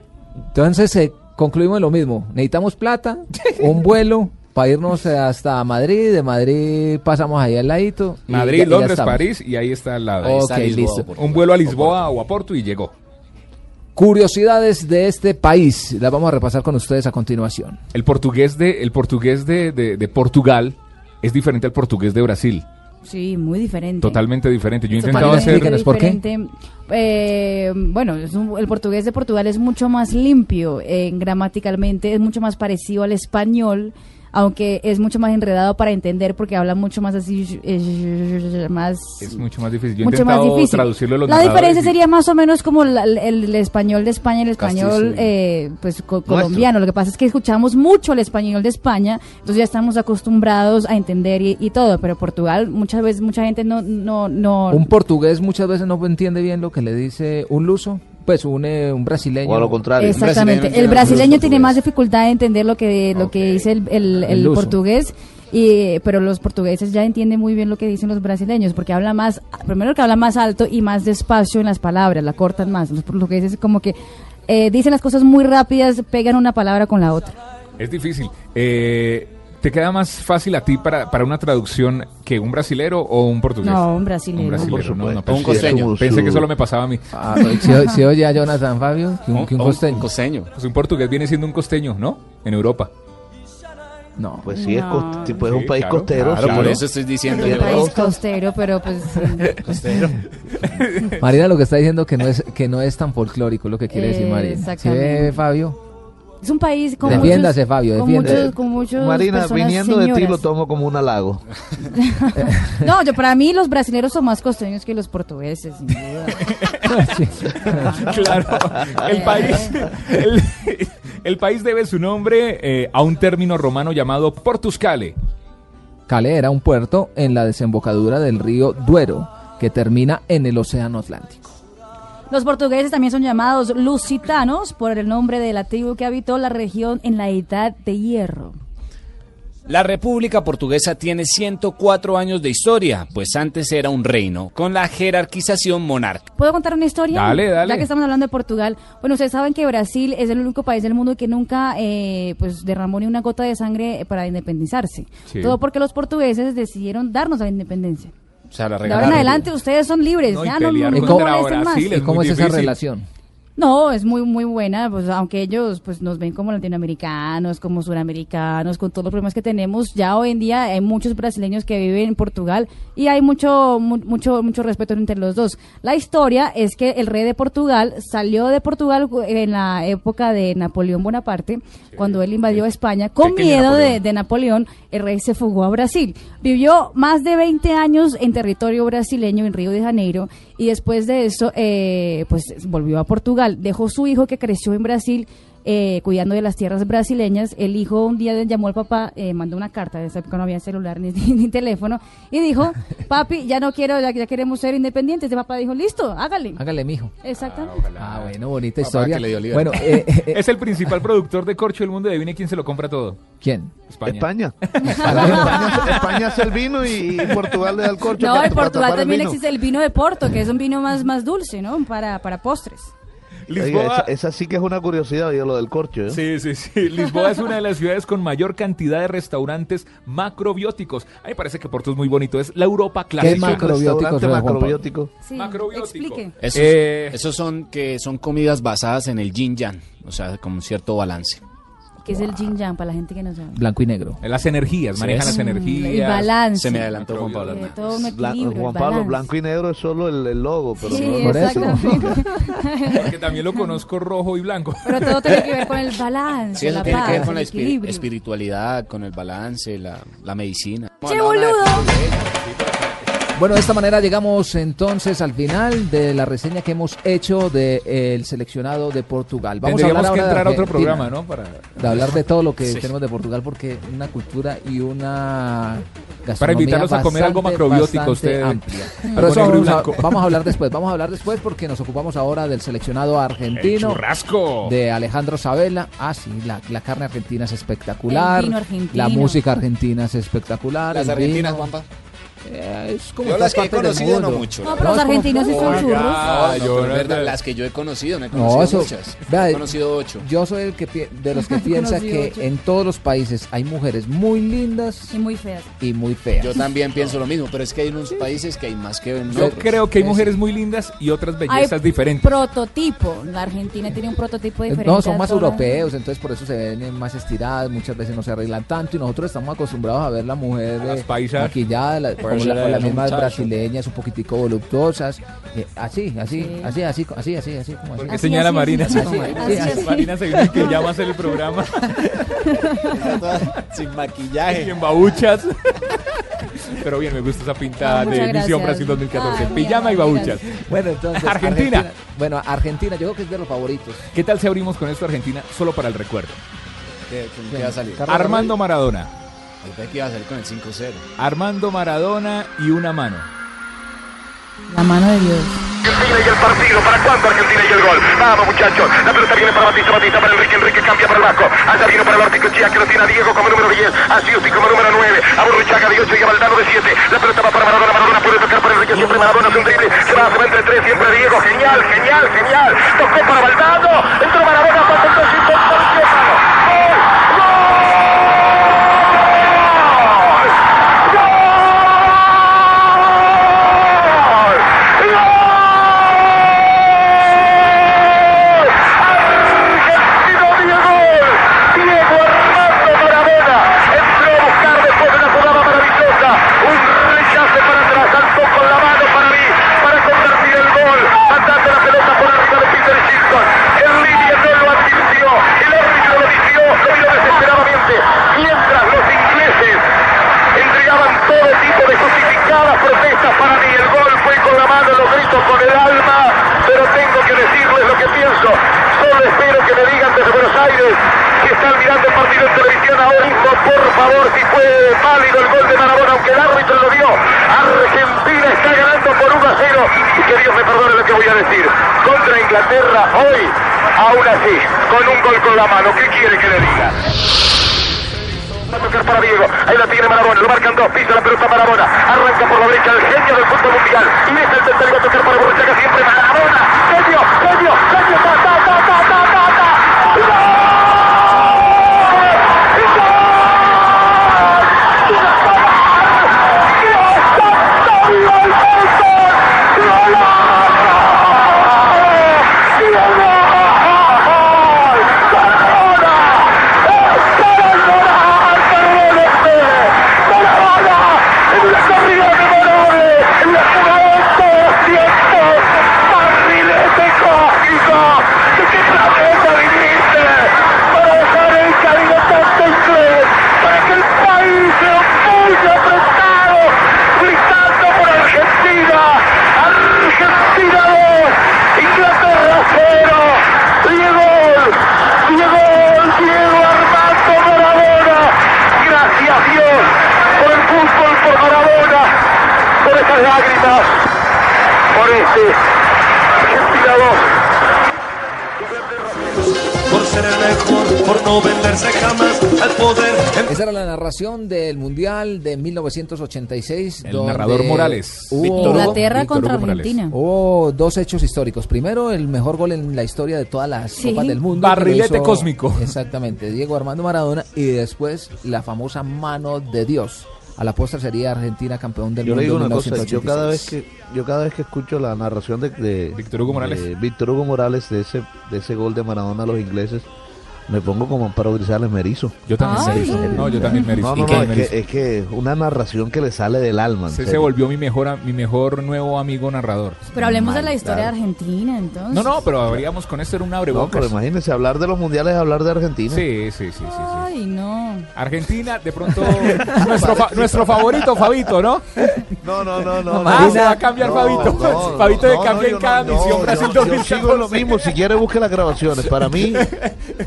Speaker 5: entonces eh, concluimos lo mismo. Necesitamos plata, un vuelo para irnos eh, hasta Madrid. De Madrid pasamos ahí al ladito.
Speaker 6: Madrid,
Speaker 5: ya
Speaker 6: Londres. París y ahí está al lado.
Speaker 5: Ok, Lisboa, listo.
Speaker 6: Un vuelo a Lisboa o a Porto y llegó.
Speaker 5: Curiosidades de este país. Las vamos a repasar con ustedes a continuación.
Speaker 6: El portugués de el portugués de, de- de Portugal es diferente al portugués de Brasil.
Speaker 4: Sí, muy diferente.
Speaker 6: Totalmente diferente. Yo he intentado hacer
Speaker 5: por qué.
Speaker 4: Eh, bueno, es un- el portugués de Portugal es mucho más limpio eh, gramaticalmente, es mucho más parecido al español, aunque es mucho más enredado para entender porque habla mucho más así, eh, más
Speaker 6: es mucho más difícil. Yo he
Speaker 4: mucho más difícil.
Speaker 6: traducirlo los
Speaker 4: La diferencia
Speaker 6: y-
Speaker 4: sería más o menos como la- el, el español de España y el español eh, pues co- colombiano. Lo que pasa es que escuchamos mucho el español de España, entonces ya estamos acostumbrados a entender y, y todo. Pero Portugal muchas veces mucha gente no no no
Speaker 5: Un portugués muchas veces no entiende bien lo que le dice un luso, pues un, eh, un brasileño.
Speaker 7: O a lo contrario.
Speaker 4: Exactamente. El brasileño tiene más dificultad de entender lo que lo que dice el, el-
Speaker 5: El
Speaker 4: el
Speaker 5: luso.
Speaker 4: portugués. Y, pero los portugueses ya entienden muy bien lo que dicen los brasileños, porque habla más, primero que habla más alto y más despacio en las palabras, la cortan más. Los portugueses como que eh, dicen las cosas muy rápidas, pegan una palabra con la otra.
Speaker 6: Es difícil. Eh, ¿Te queda más fácil a ti para, para una traducción que un brasilero o un portugués?
Speaker 4: No, un brasilero.
Speaker 6: Un brasilero,
Speaker 7: Por
Speaker 6: no, no,
Speaker 7: supuesto.
Speaker 6: pensé-
Speaker 8: Un costeño.
Speaker 6: Pensé que solo me pasaba a mí.
Speaker 5: Ah, si, si oye a Jonathan Fabio, que un, que un
Speaker 6: Oh,
Speaker 5: costeño.
Speaker 8: Un costeño.
Speaker 6: Pues un portugués viene siendo un costeño, ¿no? En Europa.
Speaker 5: No.
Speaker 7: Pues sí, es,
Speaker 4: No.
Speaker 7: cost- tipo, es
Speaker 6: Sí,
Speaker 7: un país
Speaker 6: claro,
Speaker 7: costero.
Speaker 6: claro,
Speaker 7: sí,
Speaker 8: Por eso estoy diciendo
Speaker 4: Un
Speaker 8: yo.
Speaker 4: país costero, pero pues
Speaker 8: Costero.
Speaker 5: Marina lo que está diciendo que no es que no es tan folclórico lo que quiere decir Marina. ¿Sí Fabio?
Speaker 4: Es un país con
Speaker 5: Defiéndase,
Speaker 4: muchos,
Speaker 5: Fabio,
Speaker 4: con
Speaker 5: defiéndase.
Speaker 4: muchos, con muchos
Speaker 7: Marina,
Speaker 4: personas
Speaker 7: viniendo de ti lo tomo como un halago.
Speaker 4: No, yo para mí los brasileños son más costeños que los portugueses, sin duda.
Speaker 6: Claro, el país, el, el país debe su nombre eh, a un término romano llamado Portuscale.
Speaker 5: Calais era un puerto en la desembocadura del río Duero que termina en el Océano Atlántico.
Speaker 4: Los portugueses también son llamados lusitanos por el nombre de la tribu que habitó la región en la Edad de Hierro.
Speaker 8: La República Portuguesa tiene 104 años de historia, pues antes era un reino, con la jerarquización monárquica.
Speaker 4: ¿Puedo contar una historia?
Speaker 6: Dale, dale.
Speaker 4: Ya que estamos hablando de Portugal. Bueno, ustedes saben que Brasil es el único país del mundo que nunca eh, pues derramó ni una gota de sangre para independizarse.
Speaker 8: Sí.
Speaker 4: Todo porque los portugueses decidieron darnos la independencia.
Speaker 8: O sea, la
Speaker 4: De ahora en adelante ustedes son libres.
Speaker 6: No, y
Speaker 4: ya no, no,
Speaker 6: pelear
Speaker 4: no
Speaker 6: contra
Speaker 4: molesten más.
Speaker 6: Brasil
Speaker 5: ¿Y
Speaker 6: es
Speaker 5: cómo es esa relación?
Speaker 4: No, es muy muy buena, pues aunque ellos pues nos ven como latinoamericanos, como suramericanos, con todos los problemas que tenemos, ya hoy en día hay muchos brasileños que viven en Portugal y hay mucho mu- mucho mucho respeto entre los dos. La historia es que el rey de Portugal salió de Portugal en la época de Napoleón Bonaparte, cuando él invadió España, con
Speaker 6: Pequeño
Speaker 4: miedo de,
Speaker 6: Napoleón.
Speaker 4: de Napoleón, el rey se fugó a Brasil. Vivió más de 20 años en territorio brasileño, en Río de Janeiro, y después de eso, eh, pues volvió a Portugal. Dejó su hijo que creció en Brasil. eh, cuidando de las tierras brasileñas, el hijo un día llamó al papá, eh, mandó una carta, de esa época no había celular ni, ni teléfono, y dijo, papi, ya no quiero, ya, ya queremos ser independientes. El papá dijo, listo, hágale.
Speaker 5: Hágale, mijo.
Speaker 4: Exactamente.
Speaker 5: Ah, bueno, bonita
Speaker 8: Papá
Speaker 5: historia.
Speaker 8: que le dio.
Speaker 5: Bueno, eh, eh,
Speaker 6: Es el principal productor de corcho del mundo. y Adivine quién se lo compra todo.
Speaker 5: ¿quién?
Speaker 6: España.
Speaker 7: España. España, España hace el vino y, y Portugal le da el corcho.
Speaker 4: No,
Speaker 7: para-
Speaker 4: en Portugal
Speaker 7: el
Speaker 4: también existe el vino de Porto, que es un vino más, más dulce, ¿no? Para, para postres.
Speaker 7: Oiga,
Speaker 6: Lisboa.
Speaker 7: esa, esa sí que es una curiosidad, oye, lo del corcho. ¿eh?
Speaker 6: Sí, sí, sí. Lisboa es una de las ciudades con mayor cantidad de restaurantes macrobióticos. A mí me parece que Porto es muy bonito. Es la Europa
Speaker 5: ¿Qué
Speaker 6: clásica.
Speaker 5: macrobióticos,
Speaker 7: Restaurante
Speaker 5: Juan Pablo?
Speaker 7: macrobiótico.
Speaker 4: Sí,
Speaker 6: Macrobiótico.
Speaker 4: explique.
Speaker 8: Esos,
Speaker 6: Eh,
Speaker 8: esos son que son comidas basadas en el yin yang, o sea, con un cierto balance.
Speaker 4: Que es el yin yang para la gente que no sabe.
Speaker 5: Blanco y negro.
Speaker 6: Las energías,
Speaker 8: Sí,
Speaker 6: manejan
Speaker 8: es.
Speaker 6: las
Speaker 4: El
Speaker 6: energías.
Speaker 4: balance.
Speaker 8: Se me adelantó Juan Pablo
Speaker 4: Eh,
Speaker 8: Hernández.
Speaker 4: todo un
Speaker 7: Blan-
Speaker 4: equilibrio,
Speaker 7: Juan
Speaker 4: el
Speaker 7: Pablo,
Speaker 4: balance.
Speaker 7: blanco y negro es solo el, el logo, pero
Speaker 4: Sí,
Speaker 7: no,
Speaker 5: Por eso.
Speaker 6: Porque también lo conozco rojo y blanco.
Speaker 4: Pero todo tiene que ver con el balance,
Speaker 8: Sí, eso
Speaker 4: la
Speaker 8: tiene
Speaker 4: paz,
Speaker 8: que ver con la
Speaker 4: el equilibrio.
Speaker 8: espiritualidad, con el balance, la, la medicina.
Speaker 4: ¡Che, boludo!
Speaker 5: Bueno, de esta manera llegamos entonces al final de la reseña que hemos hecho del seleccionado de Portugal. Vamos a
Speaker 6: Tendríamos
Speaker 5: hablar
Speaker 6: que
Speaker 5: de
Speaker 6: entrar a otro programa, ¿no? Para...
Speaker 5: De hablar de todo lo que
Speaker 8: Sí.
Speaker 5: tenemos de Portugal porque una cultura y una gastronomía
Speaker 6: invitarlos a comer algo macrobiótico, usted.
Speaker 5: amplia. Pero eso vamos, a, vamos a hablar después, vamos a hablar después porque nos ocupamos ahora del seleccionado argentino.
Speaker 6: El churrasco.
Speaker 5: De Alejandro Sabela. Ah, sí, la, la carne argentina es espectacular.
Speaker 4: El vino argentino.
Speaker 5: La música argentina es espectacular.
Speaker 8: Las argentinas,
Speaker 5: vino.
Speaker 8: Juanpa.
Speaker 5: Eh, es como
Speaker 8: Yo las que he conocido no mucho.
Speaker 4: No, pero los argentinos sí son churros.
Speaker 8: No, no,
Speaker 6: yo no-
Speaker 8: verdad, las que yo he conocido, no he
Speaker 5: No,
Speaker 8: conocido muchas.
Speaker 5: vea,
Speaker 8: he conocido ocho.
Speaker 5: Yo soy el que de los que piensa que
Speaker 4: ocho.
Speaker 5: en todos los países hay mujeres muy lindas
Speaker 4: Y muy feas.
Speaker 5: y muy feas.
Speaker 8: Yo también pienso lo mismo, pero es que hay unos países que hay más que en
Speaker 6: Yo
Speaker 8: otros.
Speaker 6: creo que hay
Speaker 8: Es-
Speaker 6: mujeres muy lindas y otras
Speaker 4: Hay
Speaker 6: bellezas diferentes.
Speaker 4: prototipo. La Argentina tiene un prototipo diferente.
Speaker 5: No, son
Speaker 4: a
Speaker 5: más europeos, entonces por eso se ven más estiradas, muchas veces no se arreglan tanto y nosotros estamos acostumbrados a ver la mujer
Speaker 6: A las
Speaker 5: eh,
Speaker 6: paisas.
Speaker 5: maquillada, la- como la- las mismas
Speaker 8: muchacho.
Speaker 5: brasileñas, un poquitico voluptuosas, eh, así, así,
Speaker 4: Sí.
Speaker 5: así, así, así, así, así, como así.
Speaker 6: ¿Por qué
Speaker 4: Así,
Speaker 6: señala
Speaker 4: así,
Speaker 6: Marina?
Speaker 4: así,
Speaker 5: así,
Speaker 4: así,
Speaker 5: así,
Speaker 4: así.
Speaker 6: Marina se viene que llama a hacer el programa
Speaker 8: Sin
Speaker 6: y
Speaker 8: maquillaje.
Speaker 6: en babuchas. Pero bien, me gusta esa pinta
Speaker 4: Ah,
Speaker 6: de Misión. Brasil 2014.
Speaker 4: Ay, mira,
Speaker 6: Pijama y babuchas.
Speaker 5: Bueno, entonces
Speaker 6: Argentina.
Speaker 5: Bueno, Argentina, yo creo que es de los favoritos.
Speaker 6: ¿Qué tal si abrimos con esto Argentina solo para el recuerdo?
Speaker 8: ¿Qué, qué- qué va a salir?
Speaker 5: Carlos
Speaker 6: Armando Maradona.
Speaker 8: Ahorita que iba a salir con el 5-0.
Speaker 6: Armando Maradona y una mano.
Speaker 4: La mano de Dios.
Speaker 31: Argentina y el partido. ¿Para cuándo Argentina y el gol? Vamos, muchachos. La pelota viene para Batista, Batista para Enrique, Enrique cambia para el Vasco. Allá vino para el Orticochea, que lo tiene a Diego como número 10. A Siusti como número 9. A Burrichaga de 8 y a Valdano de 7. La pelota va para Maradona. Maradona puede tocar para Enrique. Siempre Maradona es un drible. Se va, se va entre tres. Siempre Diego. Genial, genial, genial. Tocó para Valdano. Entró Maradona.
Speaker 30: Al poder.
Speaker 5: Esa era la narración del Mundial de 1986.
Speaker 6: El narrador Morales. Hugo-
Speaker 4: Inglaterra contra
Speaker 6: Hugo Morales.
Speaker 4: Argentina.
Speaker 5: Hubo dos hechos históricos. Primero, el mejor gol en la historia de todas las
Speaker 4: Sí.
Speaker 5: copas del mundo.
Speaker 6: Barrilete
Speaker 5: hizo-
Speaker 6: cósmico.
Speaker 5: Exactamente, Diego Armando Maradona. Y después, la famosa mano de Dios. A la postre sería Argentina campeón del
Speaker 7: Yo le
Speaker 5: mundo.
Speaker 7: digo
Speaker 5: en
Speaker 7: una cosa, yo
Speaker 5: 1986.
Speaker 7: cada vez que yo cada vez que escucho la narración de, de
Speaker 6: Víctor Hugo Morales.
Speaker 7: de Víctor Hugo Morales de ese de ese gol de Maradona a los ingleses, me pongo como Amparo Grisales Merizo.
Speaker 6: Yo también
Speaker 4: Ay.
Speaker 6: me erizo. No, yo también me erizo.
Speaker 7: No,
Speaker 6: ¿Y
Speaker 7: no,
Speaker 6: qué?
Speaker 7: no,
Speaker 6: Me
Speaker 7: es que, es que una narración que le sale del alma.
Speaker 6: se
Speaker 7: serio.
Speaker 6: volvió mi mejor, mi mejor nuevo amigo narrador.
Speaker 4: Pero hablemos de la historia
Speaker 7: claro.
Speaker 4: de Argentina, entonces.
Speaker 6: No, no, pero habríamos con esto era un
Speaker 7: No,
Speaker 6: abrebocas.
Speaker 7: pero imagínense, hablar de los mundiales es hablar de Argentina.
Speaker 6: Sí, sí, sí, sí, sí.
Speaker 4: Ay, no.
Speaker 6: Argentina, de pronto, nuestro, fa- nuestro favorito, Fabito, ¿no?
Speaker 7: No, no, no, no.
Speaker 6: Ah,
Speaker 7: no.
Speaker 6: se va a cambiar
Speaker 7: No,
Speaker 6: Fabito.
Speaker 7: no,
Speaker 6: Fabito de
Speaker 7: no,
Speaker 6: cambia
Speaker 7: no,
Speaker 6: en
Speaker 7: yo
Speaker 6: cada
Speaker 7: no,
Speaker 6: misión
Speaker 7: no,
Speaker 6: Brasil
Speaker 7: yo- yo
Speaker 6: 2014.
Speaker 7: sigo lo mismo, si quiere busque las grabaciones. Para mí,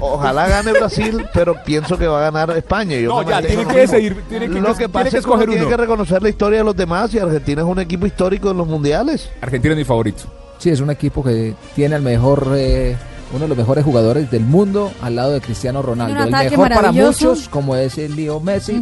Speaker 7: ojalá ojalá gane Brasil, pero pienso que va a ganar España. Yo
Speaker 6: No, ya, tiene que seguir, tiene que-
Speaker 7: Lo que
Speaker 6: tiene
Speaker 7: pasa
Speaker 6: que
Speaker 7: es que uno
Speaker 6: escoger
Speaker 7: tiene
Speaker 6: uno.
Speaker 7: que reconocer la historia de los demás y Argentina es un equipo histórico en los mundiales.
Speaker 6: Argentina es mi favorito.
Speaker 5: Sí, es un equipo que tiene al mejor, eh, uno de los mejores jugadores del mundo al lado de Cristiano Ronaldo. El mejor para muchos, como es el Leo Messi,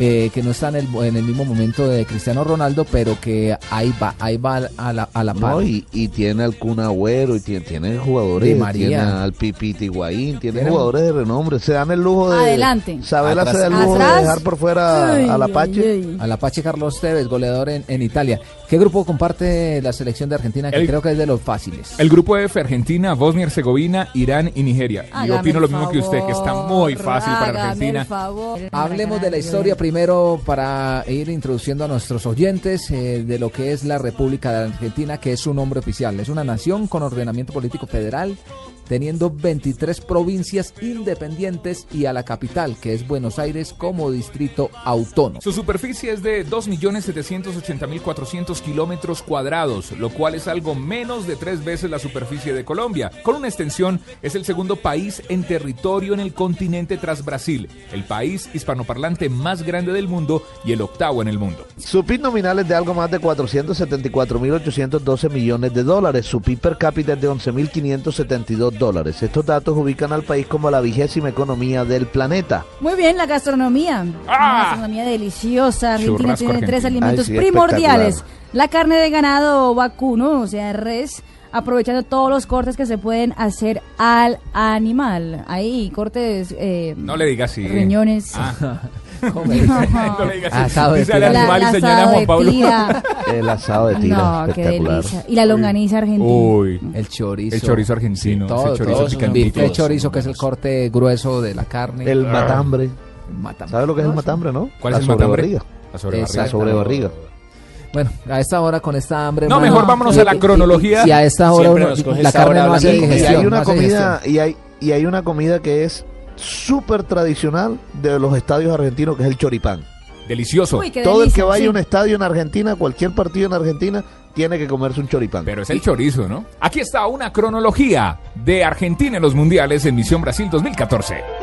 Speaker 5: eh, que no está en el, en el mismo momento de Cristiano Ronaldo, pero que ahí va, ahí va a la, a la par.
Speaker 7: No, y, y tiene al Kun Agüero, y tiene, tiene jugadores,
Speaker 5: Di María.
Speaker 7: tiene al Pipita Higuaín, tiene jugadores de renombre. Se dan el lujo de.
Speaker 4: Adelante.
Speaker 7: Sabela se da el lujo
Speaker 4: Atrás.
Speaker 7: de dejar por fuera
Speaker 4: Ay,
Speaker 7: al
Speaker 4: ay,
Speaker 7: Apache.
Speaker 4: ay.
Speaker 5: Al Apache Carlos Tevez, goleador en, en Italia. ¿Qué grupo comparte la selección de Argentina? Que
Speaker 6: El-
Speaker 5: creo que es de los fáciles.
Speaker 6: El grupo F, Argentina, Bosnia y Herzegovina, Irán y Nigeria. y
Speaker 4: Hágame
Speaker 6: opino lo mismo que usted, que está muy fácil para Argentina.
Speaker 4: el favor.
Speaker 5: Hablemos de la historia primero para ir introduciendo a nuestros oyentes eh, de lo que es la República de Argentina, que es su nombre oficial. Es una nación con ordenamiento político federal, teniendo 23 provincias independientes y a la capital, que es Buenos Aires, como distrito autónomo.
Speaker 6: Su superficie es de 2.780.400 kilómetros cuadrados, lo cual es algo menos de tres veces la superficie de Colombia. Con una extensión, es el segundo país en territorio en el continente tras Brasil, el país hispanoparlante más grande del mundo y el octavo en el mundo.
Speaker 7: Su PIB nominal es de algo más de 474.812 millones de dólares. Su PIB per cápita es de 11.572 dólares. Estos datos ubican al país como la vigésima economía del planeta.
Speaker 4: Muy bien, la gastronomía. Una gastronomía deliciosa. Argentina
Speaker 7: Churrasco
Speaker 4: tiene tres alimentos
Speaker 7: Ay, sí,
Speaker 4: primordiales. La carne de ganado vacuno, o sea, res, aprovechando todos los cortes que se pueden hacer al animal. Ahí, cortes... eh,
Speaker 6: No le digas así.
Speaker 4: Riñones.
Speaker 6: Ah.
Speaker 4: No.
Speaker 6: no le digas así.
Speaker 5: Asado de
Speaker 6: Dice al
Speaker 5: tira.
Speaker 6: animal y
Speaker 4: asado
Speaker 6: Juan Pablo.
Speaker 4: tira.
Speaker 7: El asado de tira.
Speaker 4: No, qué
Speaker 7: espectacular.
Speaker 4: delicia. Y la longaniza argentina.
Speaker 6: Uy.
Speaker 5: El chorizo.
Speaker 6: El chorizo argentino.
Speaker 5: Todo,
Speaker 6: ese chorizo
Speaker 5: todo.
Speaker 6: picantito.
Speaker 5: El chorizo, que es el corte grueso de la carne.
Speaker 7: El matambre.
Speaker 5: El matambre.
Speaker 7: ¿Sabes lo que es el matambre, no?
Speaker 6: ¿Cuál
Speaker 7: la
Speaker 6: es el matambre? La sobrebarriga.
Speaker 7: La sobrebarriga.
Speaker 5: Bueno, a esta hora con esta hambre.
Speaker 6: No,
Speaker 5: mano,
Speaker 6: mejor vámonos
Speaker 5: y-
Speaker 6: a la
Speaker 5: y-
Speaker 6: cronología.
Speaker 5: Y a esta hora uno- la
Speaker 8: esta
Speaker 5: carne
Speaker 8: hora
Speaker 5: no hace
Speaker 8: de
Speaker 7: Y
Speaker 5: digestión.
Speaker 7: hay una comida
Speaker 5: digestión.
Speaker 7: y hay y hay una comida que es súper tradicional de los estadios argentinos que es el choripán.
Speaker 6: Delicioso.
Speaker 4: Uy, qué
Speaker 7: Todo el que vaya
Speaker 4: sí.
Speaker 7: a un estadio en Argentina, cualquier partido en Argentina, tiene que comerse un choripán.
Speaker 6: Pero es el chorizo, ¿no? Aquí está una cronología de Argentina en los mundiales en Misión Brasil 2014.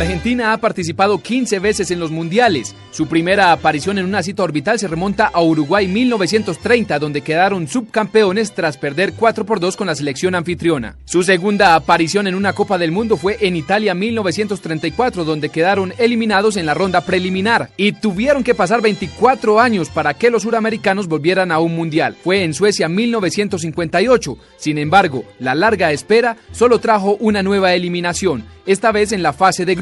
Speaker 28: Argentina ha participado 15 veces en los mundiales. Su primera aparición en una cita orbital se remonta a Uruguay 1930, donde quedaron subcampeones tras perder 4 por 2 con la selección anfitriona. Su segunda aparición en una Copa del Mundo fue en Italia 1934, donde quedaron eliminados en la ronda preliminar. Y tuvieron que pasar 24 años para que los suramericanos volvieran a un mundial. Fue en Suecia 1958. Sin embargo, la larga espera solo trajo una nueva eliminación, esta vez en la fase de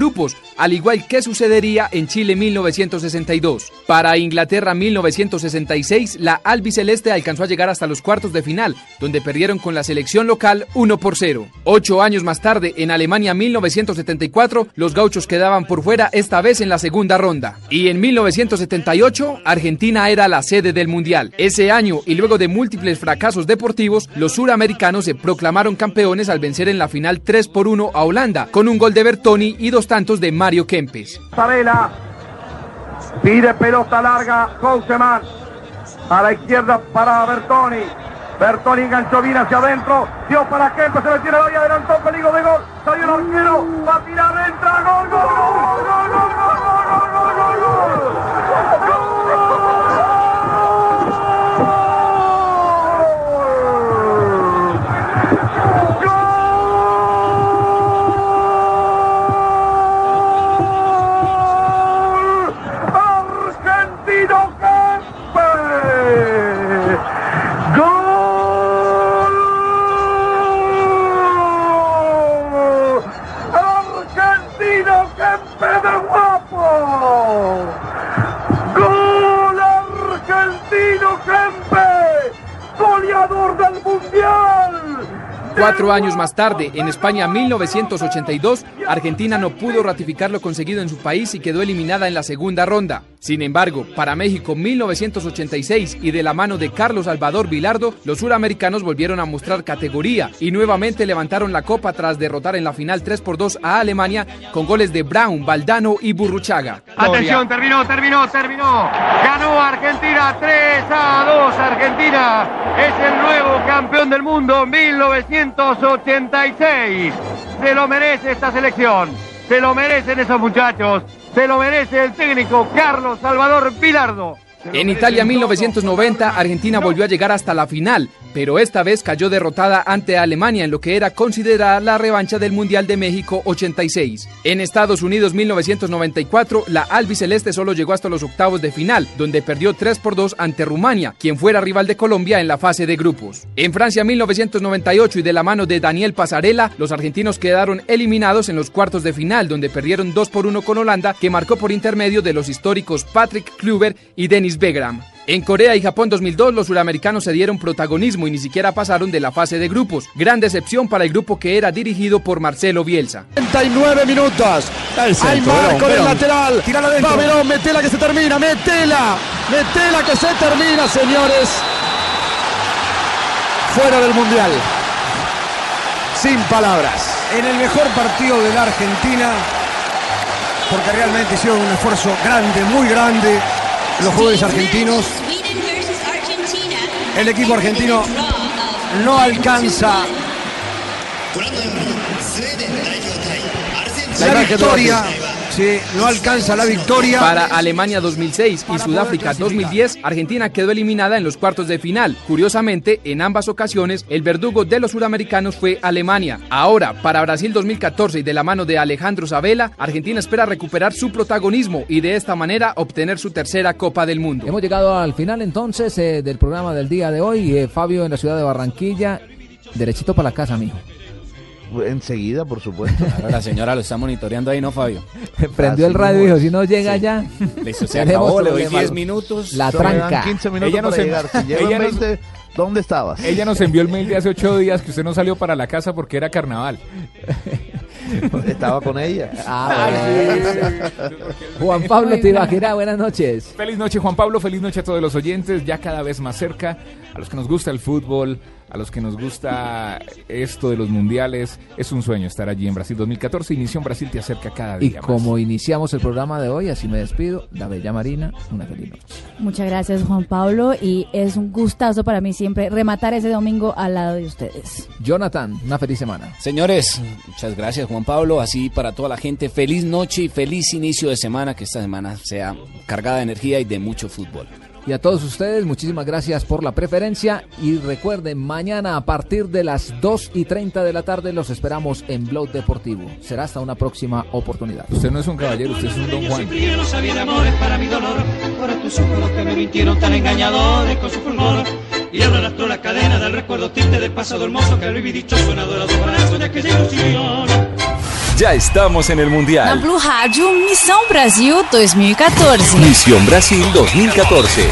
Speaker 28: al igual que sucedería en Chile 1962. Para Inglaterra 1966, la albiceleste alcanzó a llegar hasta los cuartos de final, donde perdieron con la selección local 1 por 0. Ocho años más tarde, en Alemania 1974, los gauchos quedaban por fuera esta vez en la segunda ronda. Y en 1978, Argentina era la sede del Mundial. Ese año, y luego de múltiples fracasos deportivos, los suramericanos se proclamaron campeones al vencer en la final 3 por 1 a Holanda, con un gol de Bertoni y dos tantos de Mario Kempes.
Speaker 31: Sabela pide pelota larga Couseman a la izquierda para Bertoni Bertoni enganchó bien hacia adentro dio para Kempe se le tira ahí adelantó peligro de gol salió el arquero va a tirar entra gol gol gol gol gol Kempe! ¡Goleador del Mundial!
Speaker 28: Cuatro años más tarde, en España 1982, Argentina no pudo ratificar lo conseguido en su país y quedó eliminada en la segunda ronda. Sin embargo, para México 1986 y de la mano de Carlos Salvador Vilardo, los suramericanos volvieron a mostrar categoría y nuevamente levantaron la copa tras derrotar en la final 3 por 2 a Alemania con goles de Brown, Valdano y Burruchaga.
Speaker 32: Atención, terminó, terminó, terminó. Ganó Argentina 3 a 2. Argentina es el nuevo campeón del mundo 1986. Se lo merece esta selección. Se lo merecen esos muchachos. Se lo merece el técnico Carlos Salvador Pilardo.
Speaker 28: En Italia 1990, Argentina volvió a llegar hasta la final, pero esta vez cayó derrotada ante Alemania en lo que era considerada la revancha del Mundial de México 86. En Estados Unidos 1994, la albiceleste solo llegó hasta los octavos de final, donde perdió 3 por 2 ante Rumania, quien fuera rival de Colombia en la fase de grupos. En Francia 1998 y de la mano de Daniel Pasarela, los argentinos quedaron eliminados en los cuartos de final, donde perdieron 2 por 1 con Holanda, que marcó por intermedio de los históricos Patrick Kluber y Dennis Begram. En Corea y Japón 2002 los suramericanos se dieron protagonismo y ni siquiera pasaron de la fase de grupos. Gran decepción para el grupo que era dirigido por Marcelo Bielsa.
Speaker 33: 39 minutos. Hay marco del lateral. Va Verón, metela que se termina, metela. Metela que se termina, señores. Fuera del Mundial. Sin palabras.
Speaker 34: En el mejor partido de la Argentina, porque realmente hicieron un esfuerzo grande, muy grande, los jugadores argentinos. El equipo argentino no alcanza la victoria. No alcanza la victoria.
Speaker 28: Para Alemania 2006 y Sudáfrica 2010, Argentina quedó eliminada en los cuartos de final. Curiosamente, en ambas ocasiones, el verdugo de los sudamericanos fue Alemania. Ahora, para Brasil 2014 y de la mano de Alejandro Sabela, Argentina espera recuperar su protagonismo y de esta manera obtener su tercera Copa del Mundo.
Speaker 5: Hemos llegado al final entonces eh, del programa del día de hoy. Eh, Fabio en la ciudad de Barranquilla. Derechito para la casa, mijo.
Speaker 7: Enseguida, por supuesto.
Speaker 8: La señora lo está monitoreando ahí, ¿no, Fabio?
Speaker 5: Prendió el radio y dijo, si no llega ya.
Speaker 8: Listo, se acabó, le doy
Speaker 5: problema.
Speaker 8: 10 minutos.
Speaker 5: La tranca.
Speaker 7: 15 minutos
Speaker 6: Ella no
Speaker 7: para
Speaker 6: se-
Speaker 7: llegar. Si
Speaker 6: ella no-
Speaker 7: 20, ¿dónde estabas?
Speaker 6: Ella nos envió el mail de hace ocho días que usted no salió para la casa porque era carnaval.
Speaker 7: Estaba con ella.
Speaker 5: Ah, Juan Pablo Tibaquira, buenas noches.
Speaker 6: Feliz noche Juan Pablo, feliz noche a todos los oyentes, ya cada vez más cerca, a los que nos gusta el fútbol, a los que nos gusta esto de los mundiales, es un sueño estar allí en Brasil 2014 y Misión Brasil te acerca cada
Speaker 5: Y
Speaker 6: día más.
Speaker 5: como iniciamos el programa de hoy, así me despido. La bella Marina, una feliz noche.
Speaker 4: Muchas gracias Juan Pablo y es un gustazo para mí siempre rematar ese domingo al lado de ustedes.
Speaker 5: Jonathan, una feliz semana.
Speaker 8: Señores, muchas gracias Juan Pablo, así para toda la gente, feliz noche y feliz inicio de semana, que esta semana sea cargada de energía y de mucho fútbol.
Speaker 5: Y a todos ustedes, muchísimas gracias por la preferencia. Y recuerden, mañana a partir de las 2 y 30 de la tarde los esperamos en Blog Deportivo. Será hasta una próxima oportunidad.
Speaker 6: Usted no es un caballero, usted es un don Juan.
Speaker 16: Yo no sabía de amores para mi dolor, ahora tus ojos los que me mintieron tan engañadores con su fulgor. Y ahora arrastró la cadena del recuerdo triste del pasado hermoso que dichoso en adorador brazo de aquella ilusión.
Speaker 3: Ya estamos en el
Speaker 11: Na
Speaker 3: Mundial.
Speaker 11: Blue Rádio, Missão Brasil 2014.
Speaker 3: Misión Brasil 2014.